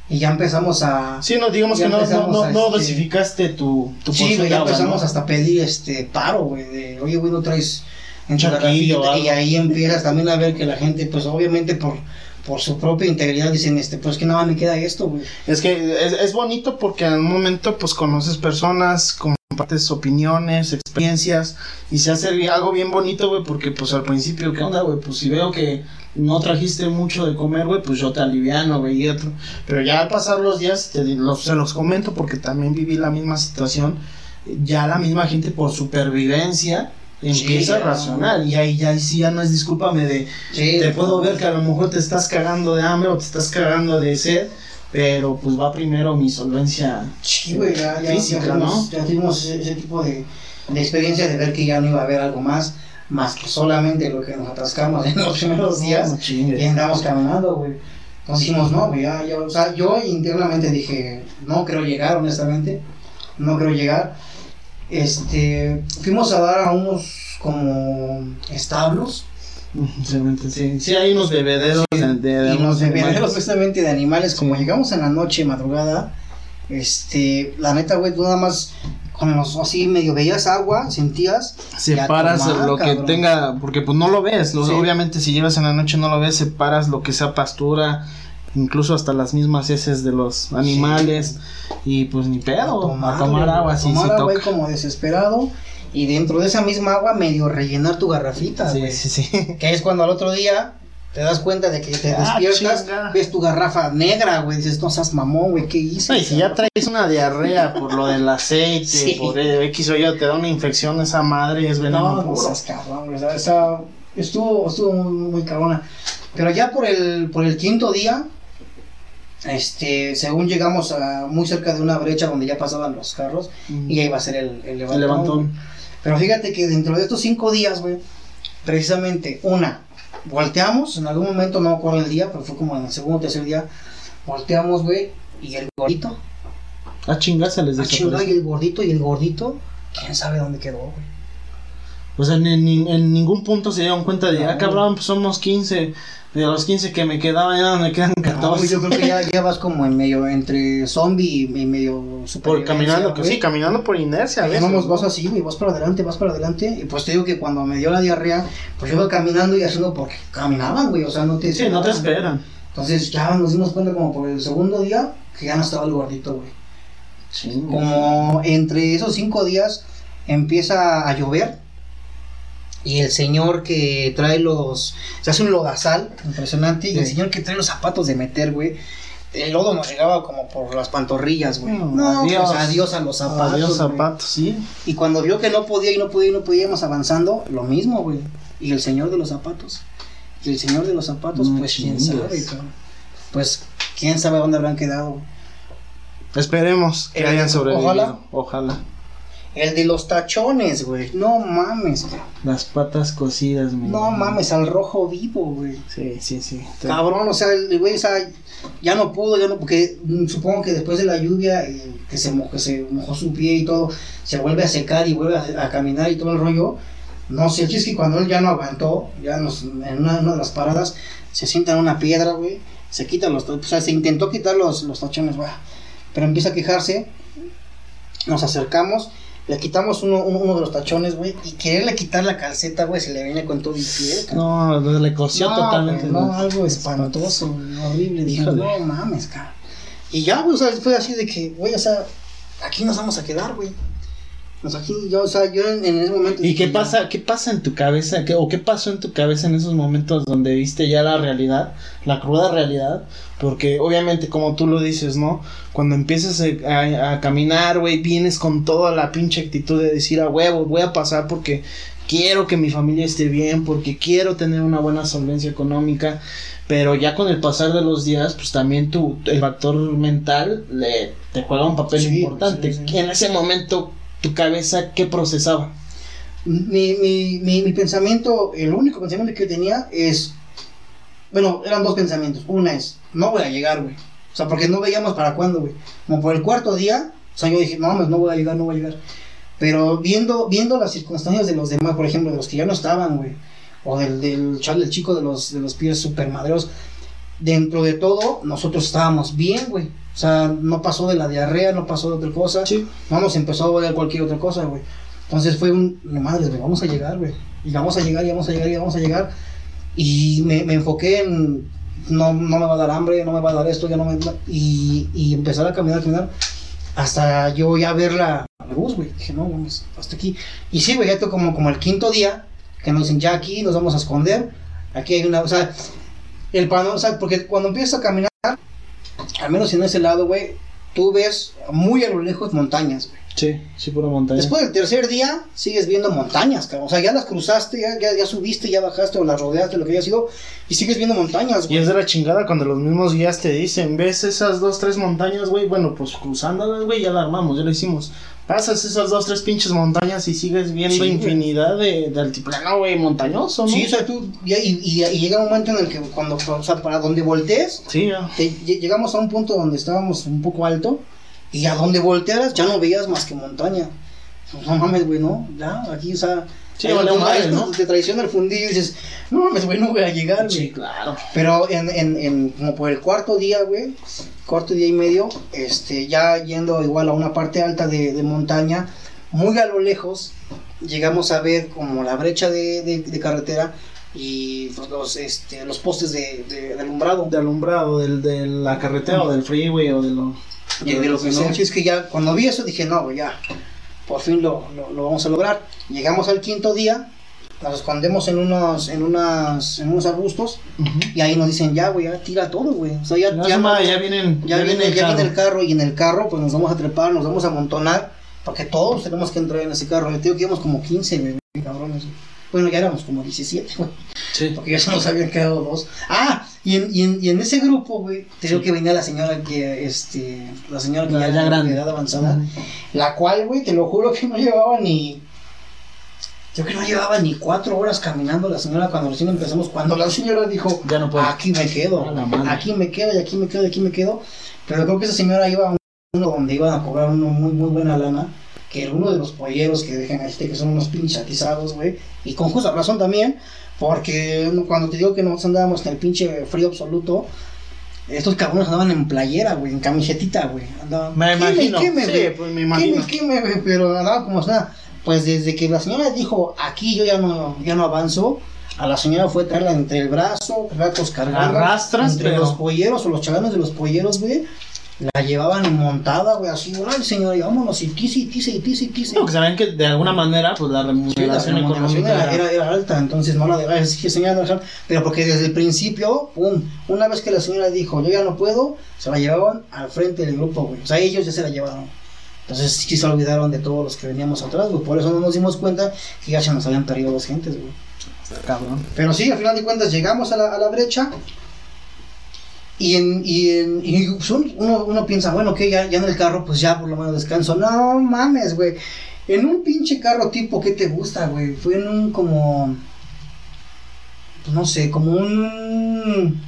Y ya empezamos a... Sí, no, digamos que no, no, no, no este, dosificaste tu, tu Sí, güey, ya agua, empezamos ¿no? hasta a pedir este paro, güey, de, oye, güey, no traes en tu Charquillo o garrafita", algo. y ahí empiezas también a ver que la gente, pues obviamente por, por su propia integridad dicen, este, pues que nada me queda esto, güey. Es que es, es bonito porque en un momento pues conoces personas, compartes opiniones, experiencias y se hace algo bien bonito, güey, porque pues al principio, ¿qué onda, güey? Pues si veo que no trajiste mucho de comer, güey, pues yo te aliviano, güey, y otro. Pero ya al pasar los días, te, los, se los comento porque también viví la misma situación, ya la misma gente por supervivencia empieza ya. a racionar y ahí ya sí ya no es discúlpame de Sí, te puedo ver que a lo mejor te estás cagando de hambre o te estás cagando de sed, pero pues va primero mi solvencia. Sí, güey, ya, ya, Física, ya, ¿no? ya tuvimos ese, ese tipo de, de experiencia de ver que ya no iba a haber algo más, más que solamente lo que nos atascamos en los primeros días. Y andamos caminando, güey. Entonces dijimos, no, güey, ya, ya, o sea, yo internamente dije, no creo llegar, honestamente, no creo llegar. Este, fuimos a dar a unos como establos, Sí, sí, hay unos bebederos de, de- de y los unos bebederos precisamente de animales, como llegamos en la noche, madrugada, este, la neta, güey, tú nada más, con los, así medio veías agua, sentías, Separas tomar, lo que tenga, porque pues no lo ves, lo- Sí. obviamente si llevas en la noche no lo ves, separas lo que sea pastura, incluso hasta las mismas heces de los animales y pues ni pedo, a tomar, agua, a tomar sí agua como desesperado, y dentro de esa misma agua medio rellenar tu garrafita, Sí, sí, sí. Que es cuando al otro día te das cuenta de que te Ah, despiertas, chinga. ves tu garrafa negra, güey. Dices, no seas mamón, güey, ¿qué hice? No, y si ya traes una diarrea por lo del aceite, Sí. por X o Y, te da una infección esa madre, es veneno No, no seas cabrón, güey. o sea, estuvo, estuvo muy, muy cabrona. Pero ya por el, por el quinto día, este, según llegamos a muy cerca de una brecha donde ya pasaban los carros, y ahí va a ser el, el levantón. El levantón. Pero fíjate que dentro de estos cinco días, güey, precisamente, una, volteamos, en algún momento, no me acuerdo el día, pero fue como en el segundo o tercer día, volteamos, güey, y el gordito, A chingarse les ah, chingada, y desaparece. el gordito, y el gordito, quién sabe dónde quedó, güey. O sea, en, en- en ningún punto se dieron cuenta de, No. ah, cabrón, pues somos 15. De los 15 que me quedaban, ya me quedan No, 14. güey, yo creo que ya, ya vas como en medio, entre zombie y medio por caminando, que sí, caminando por inercia. vamos, ¿no? vas así, güey, vas para adelante, vas para adelante. Y pues te digo que cuando me dio la diarrea, pues yo iba caminando y haciendo porque caminaban, güey, o sea, no te Sí, no te esperan. Entonces ya nos dimos cuenta como por el segundo día que ya no estaba el gordito, güey. Sí. Como entre esos cinco días empieza a llover y el señor que trae los... Se hace un lodazal impresionante y el señor que trae los zapatos de meter, güey. El lodo nos llegaba como por las pantorrillas, güey. No, No, adiós. pues adiós a los zapatos. Adiós zapatos, sí. Y cuando vio que no podía y no podía y no podíamos avanzando, lo mismo, güey. Y el señor de los zapatos. Y el señor de los zapatos, No pues quién sabe, cabrón. Pues quién sabe dónde habrán quedado. Esperemos que Eh, hayan sobrevivido. ojalá. Ojalá. El de los tachones, güey. No mames. Las patas cocidas, mi. No mames, al rojo vivo, güey. Sí, sí, sí. Cabrón, o sea, el güey, o sea, ya no pudo, ya no, porque supongo que después de la lluvia, eh, que se mojó, se mojó su pie y todo, se vuelve a secar y vuelve a, a caminar y todo el rollo. No sé, es que cuando él ya no aguantó, ya nos- en una, una de las paradas, se sienta en una piedra, güey, se quita los, o sea, se intentó quitar los, los tachones, güey, pero empieza a quejarse, nos acercamos, le quitamos uno, uno, uno de los tachones, güey, y quererle quitar la calceta, güey, se le viene con todo el pie. No, le coció No, totalmente. no, ¿no? algo espantoso, güey, horrible. Dije, no mames, cara. Y ya, güey, o sea, fue así de que, güey, o sea, aquí nos vamos a quedar, güey. Pues aquí, yo, o sea, yo en, en ese momento. ¿Y qué pasa, qué pasa en tu cabeza? ¿Qué, ¿O qué pasó en tu cabeza en esos momentos donde viste ya la realidad, la cruda realidad? Porque obviamente, como tú lo dices, ¿no? Cuando empiezas a, a- a caminar, güey, vienes con toda la pinche actitud de decir a huevo, voy a pasar porque quiero que mi familia esté bien, porque quiero tener una buena solvencia económica. Pero ya con el pasar de los días, pues también tu, el factor mental le, te juega un papel Sí, importante. sí, sí. En ese momento, tu cabeza, ¿qué procesaba? Mi, mi, mi, mi pensamiento, el único pensamiento que tenía es. Bueno, eran dos pensamientos. Una es, no voy a llegar, güey. O sea, porque no veíamos para cuándo, güey. Como por el cuarto día, o sea, yo dije, no mames, no voy a llegar, no voy a llegar. Pero viendo, viendo las circunstancias de los demás, por ejemplo, de los que ya no estaban, güey. O del, del, del chico de los, de los pies. Dentro de todo, nosotros estábamos bien, güey. O sea, no pasó de la diarrea, no pasó de otra cosa. Sí. No nos empezó a doler cualquier otra cosa, güey. Entonces fue un, no madres, güey, vamos a llegar, güey. Y vamos a llegar, y vamos a llegar, y vamos a llegar. Y me, me enfoqué en, no, no me va a dar hambre, no me va a dar esto, ya no me... Y, y empezar a caminar, caminar, hasta yo ya ver la, la luz, güey. Dije, no, vamos, hasta aquí. Y sí, güey, ya esto como, como el quinto día, que nos dicen, ya aquí nos vamos a esconder. Aquí hay una, o sea, el panorama, o sea, porque cuando empiezas a caminar, al menos en ese lado, güey, tú ves muy a lo lejos montañas, güey. Sí, sí, pura montaña. Después del tercer día, sigues viendo montañas, cabrón. O sea, ya las cruzaste, ya, ya, ya subiste, ya bajaste o las rodeaste, lo que haya sido, y sigues viendo montañas, Y güey. es de la chingada cuando los mismos guías te dicen, ¿ves esas dos, tres montañas, güey? Bueno, pues cruzándolas, güey, ya la armamos, ya la hicimos. Pasas esas dos, tres pinches montañas y sigues viendo Sí, infinidad de, de altiplano, güey, montañoso, ¿no? Sí, o sea, tú, y, y- y llega un momento en el que cuando, o sea, para donde voltees, Sí, ya. te- lle- llegamos a un punto donde estábamos un poco alto, y a donde voltearas ya no veías más que montaña. Pues, No mames, güey, no, ya, aquí, o sea... Sí, vale donde- madre, ¿no? Te traiciona el fundillo y dices, no mames, güey, no voy a llegar, güey. Sí, claro. Pero en, en, en, como por el cuarto día, güey, cuarto día y medio, este, ya yendo igual a una parte alta de, de montaña, muy a lo lejos, llegamos a ver como la brecha de, de, de carretera y pues, los, este, los postes de, de, de alumbrado. De alumbrado, del, de la carretera o del freeway o de lo... Y de lo que sea. Es que ya, cuando vi eso dije, no, güey, ya, por fin lo, lo, lo vamos a lograr. Llegamos al quinto día, nos escondemos en unos, en unas, en unos arbustos, y ahí nos dicen, ya, güey, ya tira todo, güey. O sea, ya, Ya, ya, vienen, ya, viene, el ya carro. viene el carro y en el carro pues nos vamos a trepar, nos vamos a amontonar, porque todos tenemos que entrar en ese carro. Yo digo que íbamos como 15, güey, cabrones. güey. Bueno, ya éramos como 17, güey, Sí. porque ya se nos habían quedado dos. Ah, y en, y en, y en ese grupo, güey, te digo Sí. que venía la señora que, este, la señora que Ya- grande. de edad avanzada, la cual, güey, te lo juro que no llevaba ni... Yo que no llevaba ni cuatro horas caminando la señora cuando recién empezamos, cuando la señora dijo, Ya no puedo. aquí me quedo, aquí me quedo y aquí me quedo y aquí me quedo. Pero creo que esa señora iba a un- donde iban a cobrar uno muy, muy buena lana, que era uno de los polleros que dejan este, que son unos pinches atizados, güey. Y con justa razón también, porque cuando te digo que nosotros andábamos en el pinche frío absoluto, estos cabrones andaban en playera, güey, en camisetita, güey. Andaban, Me "Queme, imagino. sí, güey". pues me imagino. Queme, queme, güey, pero andaban como sea. Pues desde que la señora dijo, aquí yo ya no, ya no avanzo, a la señora fue traerla entre el brazo, ratos cargando. Arrastras, entre pero- los polleros o los chalanes de los polleros, güey. La llevaban montada, güey, así, órale señora, y vámonos, y tise, y tise, y tise, y tise. Porque saben que de alguna manera, pues la Sí, la remuneración remuneración económica era, era, era alta, entonces no la dejaba, sí, señora, no pero porque desde el principio, pum, una vez que la señora dijo, yo ya no puedo, se la llevaban al frente del grupo, güey, o sea, ellos ya se la llevaron. Entonces sí se olvidaron de todos los que veníamos atrás, güey, por eso no nos dimos cuenta que ya se nos habían perdido dos gentes, güey. Cabrón. Pero sí, al final de cuentas llegamos a la, a la brecha y, en, y, en, y un- uno, uno piensa, bueno, que ya, ya en el carro, pues ya por lo menos descanso. No mames, güey. En un pinche carro tipo, ¿qué te gusta, güey? Fue en un como... pues, no sé, como un...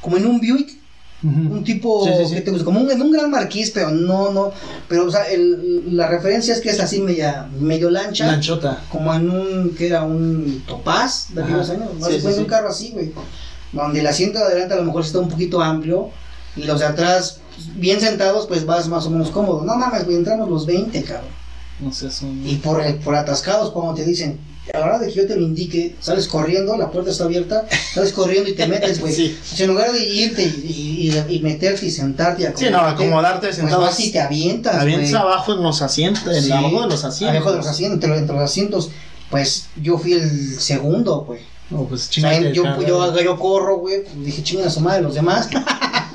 Como en un Buick, un tipo Sí, sí, sí. que te gusta, como un, en un gran marquís, pero no, no, pero o sea, el, la referencia es que es así media, medio lancha, Lanchota. como en un, que era un topaz de aquellos años, ¿no? Fue en un carro así, güey, donde el asiento de adelante a lo mejor está un poquito amplio y los de atrás, bien sentados, pues vas más o menos cómodo. No mames, güey, entramos los 20, cabrón. No sé, son... Y por, el- por atascados, cuando te dicen, a la hora de que yo te lo indique, sales corriendo, la puerta está abierta, sales corriendo y te metes, güey. Sí. O sea, en lugar de irte y, y, y meterte y sentarte y Sí, no, acomodarte pues sentado. vas y te avientas, güey. Avientas abajo en los asientos, en Sí, abajo de los asientos. Abajo de los asientos, entre, entre los asientos. Pues yo fui el segundo, güey. No, pues chingate, yo, yo, yo corro, güey. Dije, chingan a su madre los demás.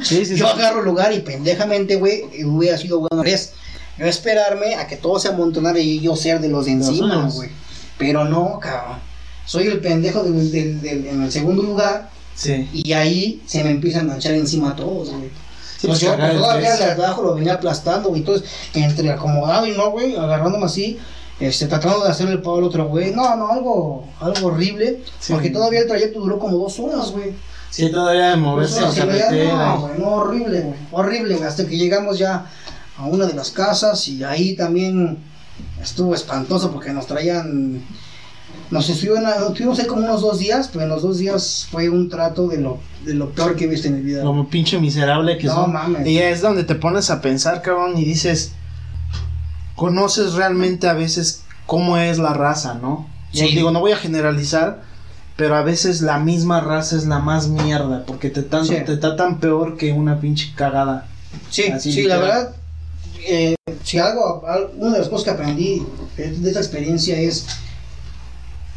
Sí, sí, yo sí. agarro el lugar y pendejamente, güey, hubiera sido bueno. Es yo esperarme a que todo se amontonara y yo ser de los de encima, güey. Pero no, cabrón. Soy el pendejo del, del- del- en el segundo lugar Sí. y ahí se me empiezan a echar encima todos, güey. Sí, Pues pues, yo todavía de abajo lo venía aplastando, güey. Entonces, entre acomodado y no, güey, agarrándome así, este, tratando de hacerle el pavo al otro, güey. No, no, algo, algo horrible. Sí. Porque todavía el trayecto duró como dos horas, güey. Sí, todavía de moverse en carretera. No, güey, no, horrible, güey. Horrible, güey. Hasta que llegamos ya a una de las casas y ahí también estuvo espantoso porque nos traían. Nos estuvieron, estuvimos ahí como unos dos días, pero en los dos días fue un trato de lo, de lo peor que he visto en mi vida. Como pinche miserable que No son. mames. Y es donde te pones a pensar, cabrón, y dices, conoces realmente a veces cómo es la raza, ¿no? Yo Sí. digo, no voy a generalizar, pero a veces la misma raza es la más mierda, porque te, tan, Sí. te tratan peor que una pinche cagada. Sí, Así sí, la verdad, eh, si algo, al- una de las cosas que aprendí de, de esta experiencia es,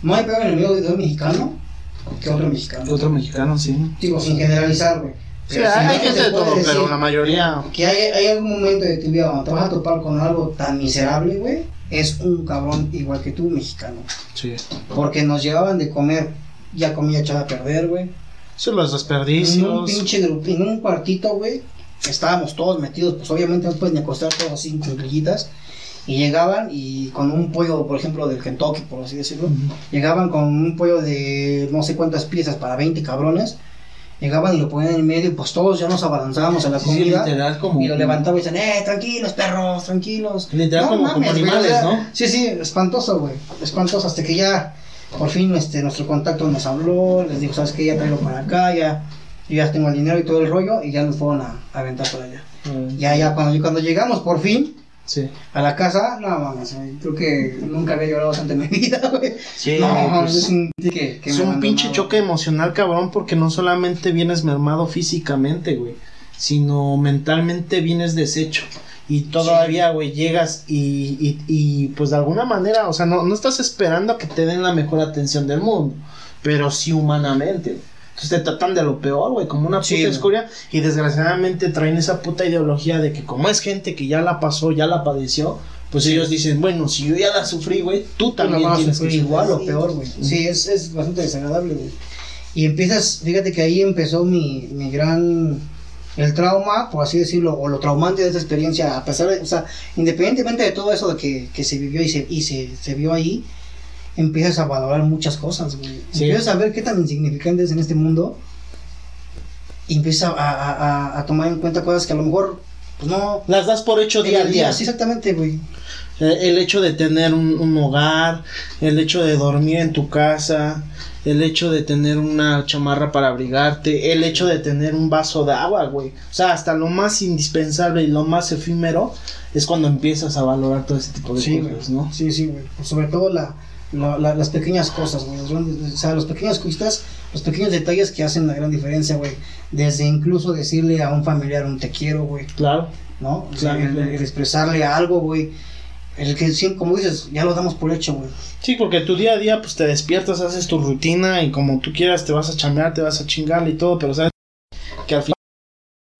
no hay peor enemigo de un mexicano que otro mexicano. Otro mexicano, sí. Digo, sin generalizar, güey. Sí, hay, gente de todo, decir pero la mayoría... Que hay, hay algún momento de tu vida donde te vas a topar con algo tan miserable, güey, es un cabrón igual que tú, mexicano. Sí. Porque nos llevaban de comer, ya comida echada a perder, güey. Son los En un desperdicios. pinche grupo, en un cuartito, güey. Estábamos todos metidos, pues obviamente no pueden ni acostar todos así en cuclillitas. Y llegaban y con un pollo, por ejemplo, del Kentucky, por así decirlo. Ujú. Llegaban con un pollo de no sé cuántas piezas para 20 cabrones. Llegaban y lo ponían en medio y pues todos ya nos abalanzábamos a la Sí, comida. literal como... y lo levantaban y decían, eh, tranquilos, perros, tranquilos. Literal como- como animales, ¿no? Sí, sí, espantoso, güey. Espantoso hasta que ya, por fin, este, nuestro contacto nos habló, les dijo, ¿sabes qué? Ya traigo para acá, ya, yo ya tengo el dinero y todo el rollo, y ya nos fueron a, a aventar para allá. Mm, Ya, ya, cuando, cuando llegamos por fin Sí. a la casa, no mames, güey, creo que nunca había llorado tanto en mi vida, güey. Sí, no, pues, es un, que, que es un pinche choque emocional, cabrón, porque no solamente vienes mermado físicamente, güey, sino mentalmente vienes deshecho. Y todavía, güey, llegas y, y, y, pues de alguna manera, o sea, no, no estás esperando a que te den la mejor atención del mundo, pero sí humanamente, güey. Entonces te tratan de lo peor, güey, como una puta Sí, escoria. Y desgraciadamente traen esa puta ideología de que como es gente que ya la pasó, ya la padeció, pues ellos dicen, bueno, si yo ya la sufrí, güey, tú también vas a tienes que igual o sufrir". peor, güey. Sí, es, es bastante desagradable, güey. Y empiezas, fíjate que ahí empezó mi, mi gran, el trauma, por así decirlo, o lo traumante de esta experiencia, a pesar de, o sea, independientemente de todo eso de que, que se vivió y se, y se, se vio ahí, empiezas a valorar muchas cosas, güey. Sí. Empiezas a ver qué tan insignificantes en este mundo, y empiezas a, a, a- a tomar en cuenta cosas que a lo mejor, pues no... Las das por hecho día a día. Sí, exactamente, güey. Eh, El hecho de tener un, un hogar, el hecho de dormir en tu casa, el hecho de tener una chamarra para abrigarte, el hecho de tener un vaso de agua, güey. O sea, hasta lo más indispensable y lo más efímero es cuando empiezas a valorar todo ese tipo de Sí, cosas, güey. ¿no? Sí, sí, güey. Pues sobre todo la, la- la- las pequeñas cosas, güey. O sea, las pequeñas cositas, los pequeños detalles que hacen la gran diferencia, güey. Desde incluso decirle a un familiar un te quiero, güey. Claro. ¿No? O sea, Claro, el, el expresarle algo, güey. El que, como dices, ya lo damos por hecho, güey. Sí, porque tu día a día, pues te despiertas, haces tu rutina y como tú quieras te vas a chambear, te vas a chingar y todo, pero sabes que al final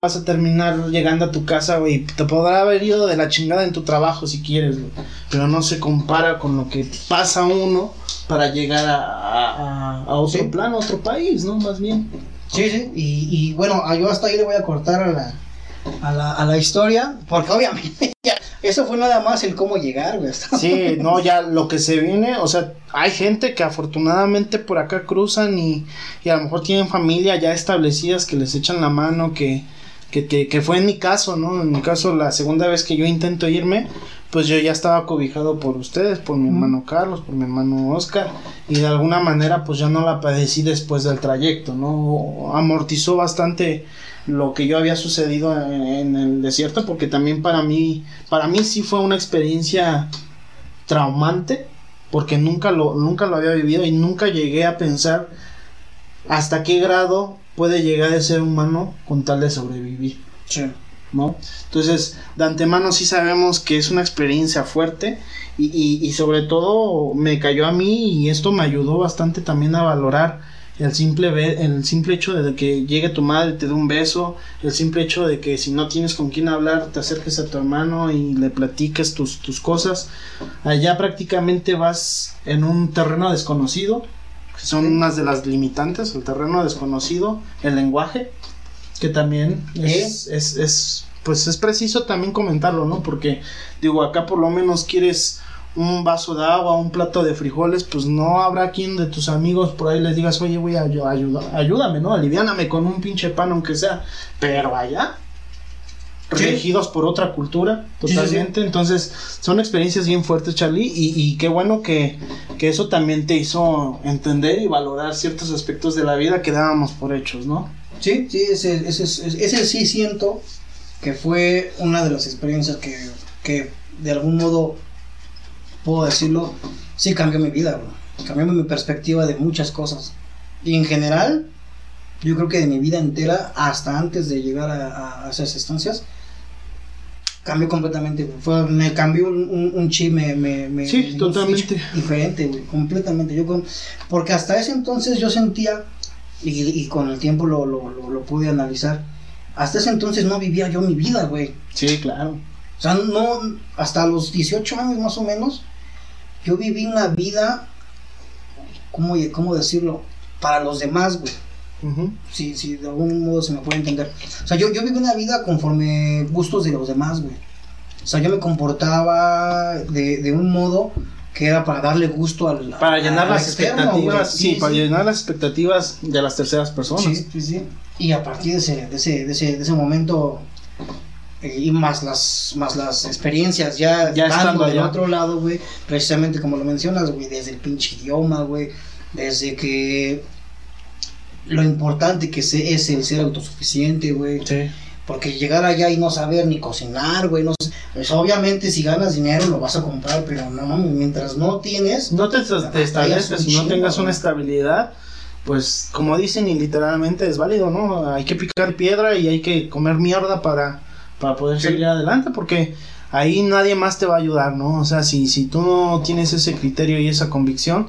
vas a terminar llegando a tu casa, güey. Te podrá haber ido de la chingada en tu trabajo si quieres, güey. Pero no se compara con lo que pasa uno para llegar a, a, a otro Sí. plano, a otro país, ¿no? Más bien. Sí, sí. Y, y bueno, a- yo hasta ahí le voy a cortar a la, a la, a la historia. Porque obviamente, ya, eso fue nada más el cómo llegar, güey. Sí, no, ya lo que se viene, o sea, hay gente que afortunadamente por acá cruzan y, y a lo mejor tienen familia ya establecidas que les echan la mano, que, que, que, que fue en mi caso, ¿no? En mi caso, la segunda vez que yo intento irme, pues yo ya estaba cobijado por ustedes, por mi hermano Carlos, por mi hermano Oscar, y de alguna manera pues ya no la padecí después del trayecto, ¿no? Amortizó bastante lo que yo había sucedido en, en el desierto, porque también para mí, para mí sí fue una experiencia traumante, porque nunca lo, nunca lo había vivido y nunca llegué a pensar hasta qué grado puede llegar el ser humano con tal de sobrevivir. Sí. ¿no? Entonces, de antemano sí sabemos que es una experiencia fuerte y, y, y, sobre todo me cayó a mí y esto me ayudó bastante también a valorar el simple, el simple hecho de que llegue tu madre, te dé un beso, el simple hecho de que si no tienes con quién hablar, te acerques a tu hermano y le platiques tus, tus cosas. Allá prácticamente vas en un terreno desconocido, que son unas de las limitantes, el terreno desconocido, el lenguaje, que también es, es, es, pues es preciso también comentarlo, ¿no? Porque digo, acá por lo menos quieres un vaso de agua, un plato de frijoles, pues no habrá quien de tus amigos por ahí les digas, oye, güey, ayuda, ayúdame, ¿no? Aliviáname con un pinche pan, aunque sea. Pero allá. Regidos por otra cultura, totalmente. Sí, sí, Entonces, son experiencias bien fuertes, Charlie, y, y qué bueno que, que, eso también te hizo entender y valorar ciertos aspectos de la vida que dábamos por hechos, ¿no? Sí, sí, ese, ese, ese, ese sí siento que fue una de las experiencias que, que de algún modo puedo decirlo, sí cambió mi vida, bro. Cambió mi perspectiva de muchas cosas. Y en general, yo creo que de mi vida entera, hasta antes de llegar a, a esas estancias, cambió completamente. Fue, me cambió un, un, un chip, me, me, me sí, me totalmente diferente, güey, completamente. Yo con, porque hasta ese entonces yo sentía, y, y con el tiempo lo, lo, lo, lo pude analizar, hasta ese entonces no vivía yo mi vida, güey. Sí, claro. O sea, no, hasta los 18 años más o menos, yo viví una vida, ¿cómo, cómo decirlo? Para los demás, güey. Uh -huh. si, si de algún modo se me puede entender. O sea, yo, yo viví una vida conforme gustos de los demás, güey. O sea, yo me comportaba de, de un modo que era para darle gusto al para llenar las externo, expectativas sí, sí, para sí. llenar las expectativas de las terceras personas sí sí sí y a partir de ese de ese de ese, de ese momento eh, y más las más las experiencias ya, ya estando del otro lado güey precisamente como lo mencionas güey desde el pinche idioma güey desde que lo importante que se, es el ser autosuficiente güey sí porque llegar allá y no saber ni cocinar, güey, no sé. Pues obviamente si ganas dinero lo vas a comprar, pero no, mientras no tienes... No te, te establezcas, si no tengas una estabilidad, pues como dicen y literalmente es válido, ¿no? Hay que picar piedra y hay que comer mierda para, para poder sí. seguir adelante, porque ahí nadie más te va a ayudar, ¿no? O sea, si, si tú no tienes ese criterio y esa convicción,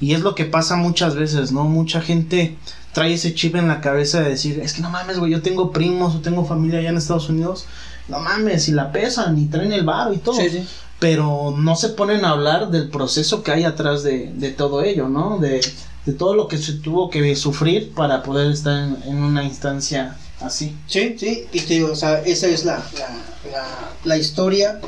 y es lo que pasa muchas veces, ¿no? Mucha gente trae ese chip en la cabeza de decir, es que no mames, güey, yo tengo primos o tengo familia allá en Estados Unidos, no mames, y la pesan y traen el bar y todo. Sí, sí. Pero no se ponen a hablar del proceso que hay atrás de, de todo ello, ¿no? De, de, todo lo que se tuvo que sufrir para poder estar en, en una instancia así. Sí, sí, y te digo, o sea, esa es la, la, la, la historia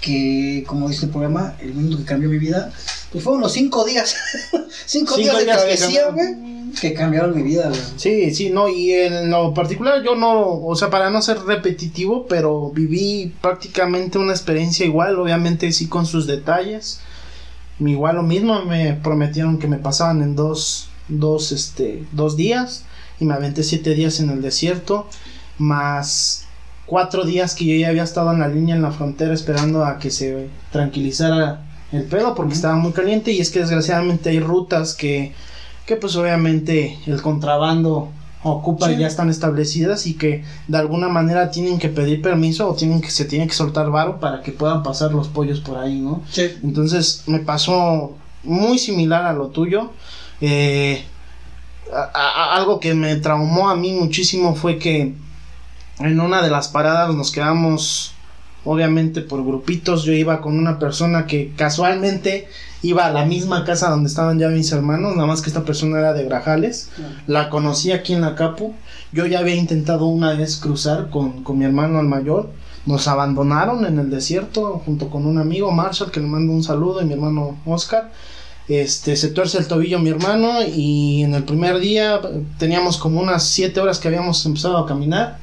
que, como dice el programa, el mundo que cambió mi vida, pues fueron los cinco días, cinco, cinco días de travesía, güey que cambiaron mi vida, güey. Sí, sí, no, y en lo particular yo no, o sea, para no ser repetitivo, pero viví prácticamente una experiencia igual, obviamente sí con sus detalles. Igual lo mismo, me prometieron que me pasaban en dos, dos, este, dos días y me aventé siete días en el desierto, más cuatro días que yo ya había estado en la línea en la frontera esperando a que se tranquilizara el pedo porque estaba muy caliente y es que desgraciadamente hay rutas que que pues obviamente el contrabando ocupa sí. ya están establecidas y que de alguna manera tienen que pedir permiso o tienen que se tiene que soltar varo para que puedan pasar los pollos por ahí, ¿no? Sí. Entonces me pasó muy similar a lo tuyo. Eh, a, a, algo que me traumó a mí muchísimo fue que en una de las paradas nos quedamos obviamente por grupitos. Yo iba con una persona que casualmente iba a la misma casa donde estaban ya mis hermanos, nada más que esta persona era de Grajales. La conocí aquí en la Capu. Yo ya había intentado una vez cruzar con, con mi hermano el mayor. Nos abandonaron en el desierto junto con un amigo, Marshall, que le mando un saludo, y mi hermano Oscar. Este, se tuerce el tobillo mi hermano y en el primer día teníamos como unas 7 horas que habíamos empezado a caminar.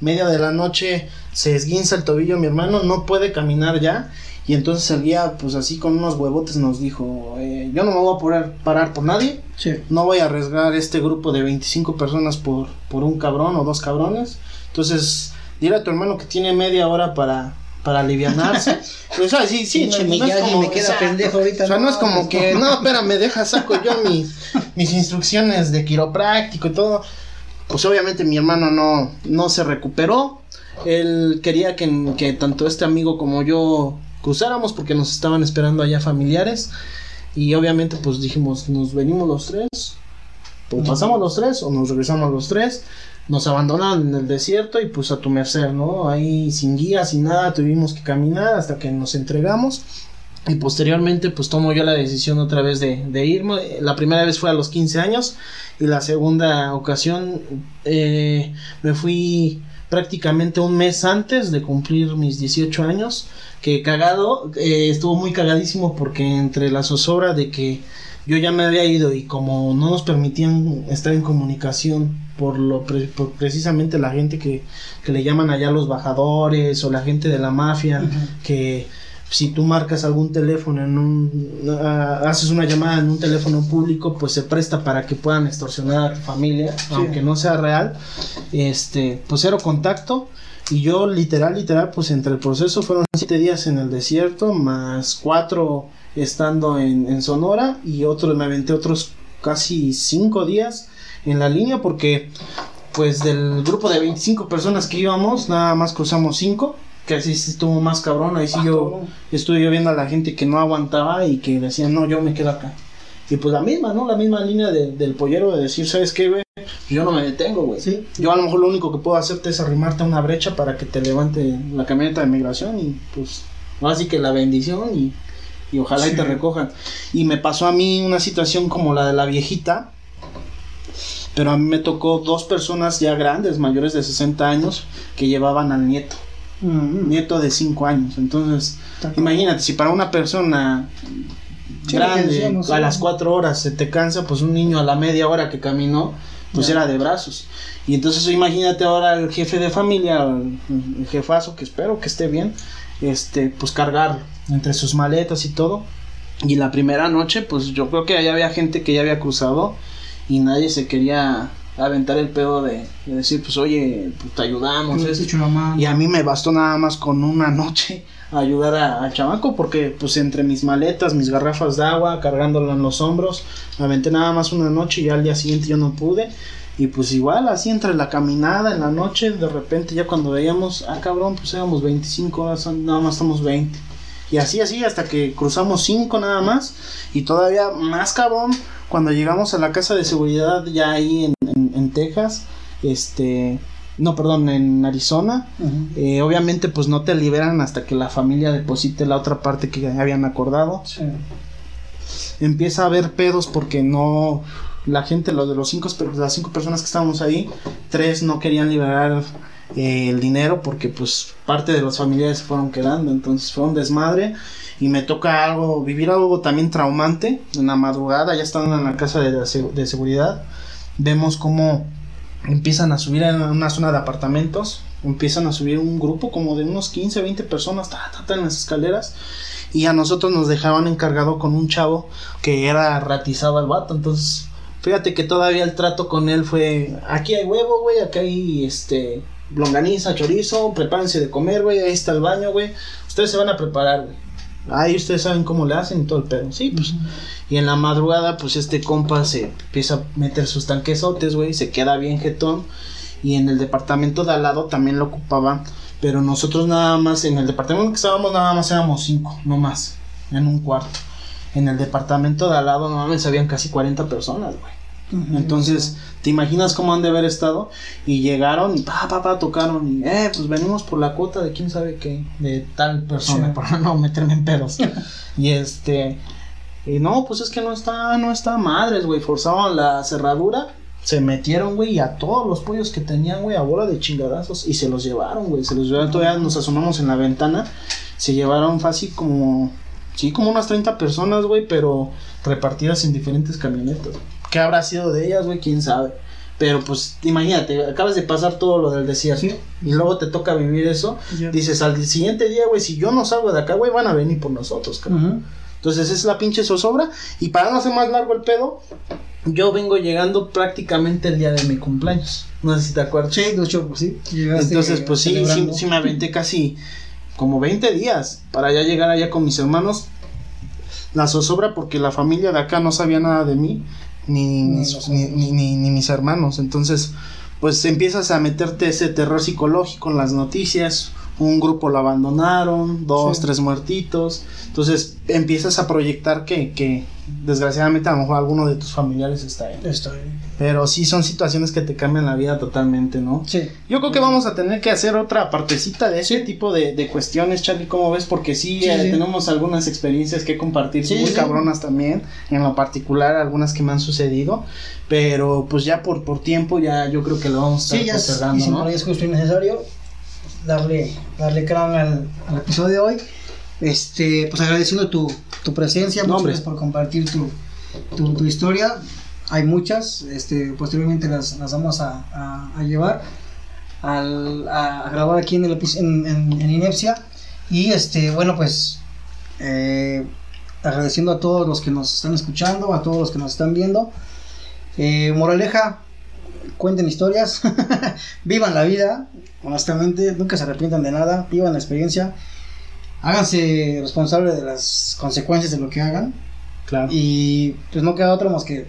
Media de la noche se esguinza el tobillo mi hermano, no puede caminar ya y entonces el guía, pues así con unos huevotes nos dijo, eh, yo no me voy a poder parar por nadie, sí. no voy a arriesgar este grupo de 25 personas por, por un cabrón o dos cabrones. Entonces, dile a tu hermano que tiene media hora para, para alivianarse. o sea, sí, sí, no es como- me queda exacto. pendejo ahorita, O sea, no, no, es como que, no. no, espérame, deja, saco yo mis, mis instrucciones de quiropráctico y todo. Pues obviamente mi hermano no, no se recuperó. Él quería que, que tanto este amigo como yo cruzáramos porque nos estaban esperando allá familiares. Y obviamente pues dijimos, nos venimos los tres. Pues pasamos los tres o nos regresamos los tres. Nos abandonaron en el desierto y pues a tu merced, ¿no? Ahí sin guía, sin nada, tuvimos que caminar hasta que nos entregamos. Y posteriormente pues tomo yo la decisión otra vez de, de irme. La primera vez fue a los 15 años y la segunda ocasión eh, me fui prácticamente un mes antes de cumplir mis 18 años. Que cagado, eh, estuvo muy cagadísimo porque entre la zozobra de que yo ya me había ido y como no nos permitían estar en comunicación por lo pre- por precisamente la gente que, que le llaman allá los bajadores o la gente de la mafia que si tú marcas algún teléfono en un ah, haces una llamada en un teléfono público pues se presta para que puedan extorsionar a tu familia aunque no sea real este pues cero contacto. Y yo literal literal pues entre el proceso fueron siete días en el desierto más cuatro estando en, en Sonora y otro me aventé otros casi cinco días en la línea porque pues del grupo de 25 personas que íbamos nada más cruzamos cinco que así sí estuvo más cabrón ahí sí yo estuve yo viendo a la gente que no aguantaba y que decían no yo me quedo acá y pues la misma no la misma línea de- del pollero de decir sabes qué güey yo no me detengo güey Sí. yo a lo mejor lo único que puedo hacerte es arrimarte a una brecha para que te levante la camioneta de migración y pues así que la bendición y, y ojalá y te recojan. Y me pasó a mí una situación como la de la viejita, pero a mí me tocó dos personas ya grandes, mayores de 60 años, que llevaban al nieto, Nieto de 5 años. Entonces, imagínate, si para una persona Sí, grande a las 4 horas se te cansa, pues un niño a la media hora que caminó, pues Ya. era de brazos. Y entonces imagínate ahora el jefe de familia, el, el jefazo, que espero que esté bien, este, pues cargarlo entre sus maletas y todo. Y la primera noche, pues yo creo que allá había gente que ya había cruzado y nadie se quería aventar el pedo de, de decir, pues oye, pues te ayudamos. Te esto". echo la mano. Y a mí me bastó nada más con una noche ayudar a- al chamaco porque pues entre mis maletas, mis garrafas de agua, cargándolo en los hombros, me aventé nada más una noche y al día siguiente yo no pude. Y pues igual, así entre la caminada en la noche, de repente ya cuando veíamos, ah cabrón, pues éramos 25 horas, nada más estamos 20. Y así, así, hasta que cruzamos 5 nada más. Y todavía más cabrón, cuando llegamos a la casa de seguridad ya ahí en, en- en Texas, este, no, perdón, en Arizona, eh, obviamente pues no te liberan hasta que la familia deposite la otra parte que habían acordado. Sí. Empieza a haber pedos porque no la gente, los de los cinco, las cinco personas que estábamos ahí, tres no querían liberar eh, el dinero porque pues parte de los familiares se fueron quedando, entonces fue un desmadre y me toca algo, vivir algo también traumante en la madrugada, ya estando en la casa de, de seguridad, vemos cómo empiezan a subir en una zona de apartamentos, empiezan a subir un grupo como de unos 15, 20 personas ta, ta, ta, en las escaleras y a nosotros nos dejaban encargado con un chavo que era ratizado al vato, entonces fíjate que todavía el trato con él fue, aquí hay huevo, güey, aquí hay este longaniza, chorizo, prepárense de comer, güey, ahí está el baño, güey, ustedes se van a preparar, güey. Ahí ustedes saben cómo le hacen y todo el pedo. Sí, pues. Y en la madrugada, pues este compa se empieza a meter sus tanquesotes, güey. Se queda bien jetón. Y en el departamento de al lado también lo ocupaban. Pero nosotros nada más, en el departamento que estábamos, nada más éramos cinco, no más. En un cuarto. En el departamento de al lado, no mames, habían casi 40 personas, güey. Entonces, ¿te imaginas cómo han de haber estado? Y llegaron y pa, pa, pa, tocaron y, eh, pues venimos por la cuota de quién sabe qué, de tal persona, Sí. para no meterme en pedos. y este, y no, pues es que no está, no está madres, güey, forzaban la cerradura, se metieron, güey, y a todos los pollos que tenían, güey, a bola de chingadazos, y se los llevaron, güey, se los llevaron, todavía nos asomamos en la ventana, se llevaron fácil como, sí, como unas 30 personas, güey, pero repartidas en diferentes camionetas. ¿Qué habrá sido de ellas, güey? ¿Quién sabe? Pero pues imagínate, acabas de pasar todo lo del desierto Sí. y luego te toca vivir eso. Dices, al siguiente día, güey, si yo no salgo de acá, güey, van a venir por nosotros, cabrón. Entonces es la pinche zozobra. Y para no hacer más largo el pedo, yo vengo llegando prácticamente el día de mi cumpleaños. No sé si te acuerdas. Sí, de hecho, pues sí. llegaste Entonces, pues sí, sí, me aventé casi como 20 días para ya llegar allá con mis hermanos. La zozobra porque la familia de acá no sabía nada de mí, ni, mis, ni, ni, ni mis hermanos. Entonces, pues empiezas a meterte ese terror psicológico en las noticias, un grupo lo abandonaron, dos, tres muertitos. Entonces empiezas a proyectar que, que, desgraciadamente a lo mejor alguno de tus familiares está ahí. Está ahí. Pero sí son situaciones que te cambian la vida totalmente, ¿no? Sí. Yo creo que vamos a tener que hacer otra partecita de ese tipo de, de, cuestiones, Charlie, ¿cómo ves? Porque sí, Sí, eh, sí. tenemos algunas experiencias que compartir, muy cabronas también, en lo particular algunas que me han sucedido, pero pues ya por, por tiempo ya yo creo que lo vamos a estar Sí, ya es, y si ¿no? es justo y necesario darle, darle crown al, al episodio de hoy. Este, pues agradeciendo tu, tu presencia, muchas gracias por compartir tu, tu, tu historia. Hay muchas, este, posteriormente las, las vamos a, a- a llevar al- a, a grabar aquí en, el, en, en, en Inepsia. Y este, bueno, pues eh, agradeciendo a todos los que nos están escuchando, a todos los que nos están viendo. Eh, moraleja, cuenten historias, vivan la vida, honestamente, nunca se arrepientan de nada, vivan la experiencia, háganse responsables de las consecuencias de lo que hagan Claro. y pues no queda otra más que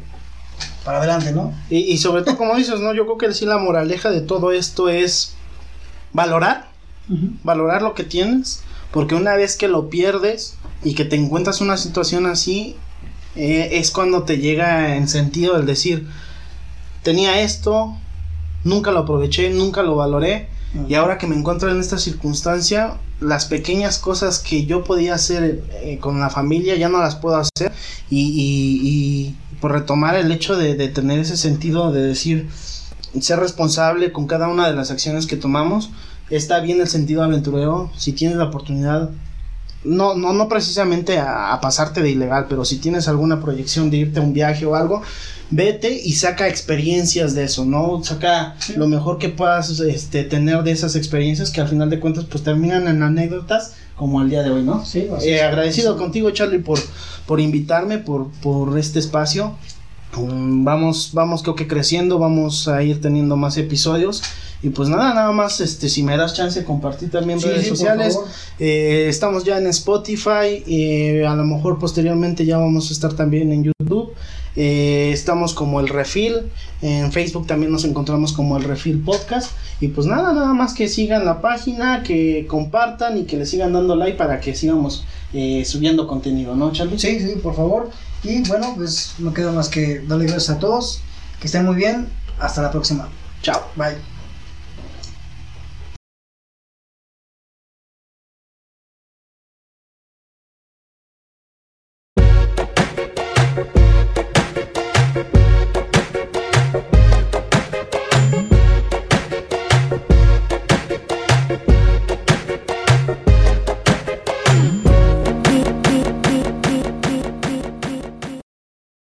para adelante, ¿no? Y, y sobre todo, como dices, ¿no? Yo creo que sí la moraleja de todo esto es valorar, valorar lo que tienes, porque una vez que lo pierdes y que te encuentras una situación así, eh, es cuando te llega en sentido el decir, tenía esto, nunca lo aproveché, nunca lo valoré, y ahora que me encuentro en esta circunstancia, las pequeñas cosas que yo podía hacer eh, con la familia ya no las puedo hacer. Y, y- y por retomar el hecho de, de tener ese sentido de decir, ser responsable con cada una de las acciones que tomamos. Está bien el sentido aventurero. Si tienes la oportunidad, no, no, no precisamente a, a pasarte de ilegal, pero si tienes alguna proyección de irte a un viaje o algo, vete y saca experiencias de eso, ¿no? Saca Sí. lo mejor que puedas este, tener de esas experiencias que al final de cuentas pues terminan en anécdotas como el día de hoy, ¿no? Sí, Eh, agradecido contigo Charlie por, por invitarme, por, por este espacio. Vamos, vamos creo que creciendo, vamos a ir teniendo más episodios. Y pues nada, nada más, este, si me das chance compartir también Sí, redes sí, sociales. Eh, estamos ya en Spotify, eh, a lo mejor posteriormente ya vamos a estar también en YouTube. Eh, estamos como el Refil, en Facebook también nos encontramos como el Refil Podcast. Y pues nada, nada más que sigan la página, que compartan y que le sigan dando like para que sigamos subiendo contenido, ¿no, Charlie? Sí, sí, por favor. Y bueno, pues no queda más que darle gracias a todos. Que estén muy bien. Hasta la próxima. Chao. Bye.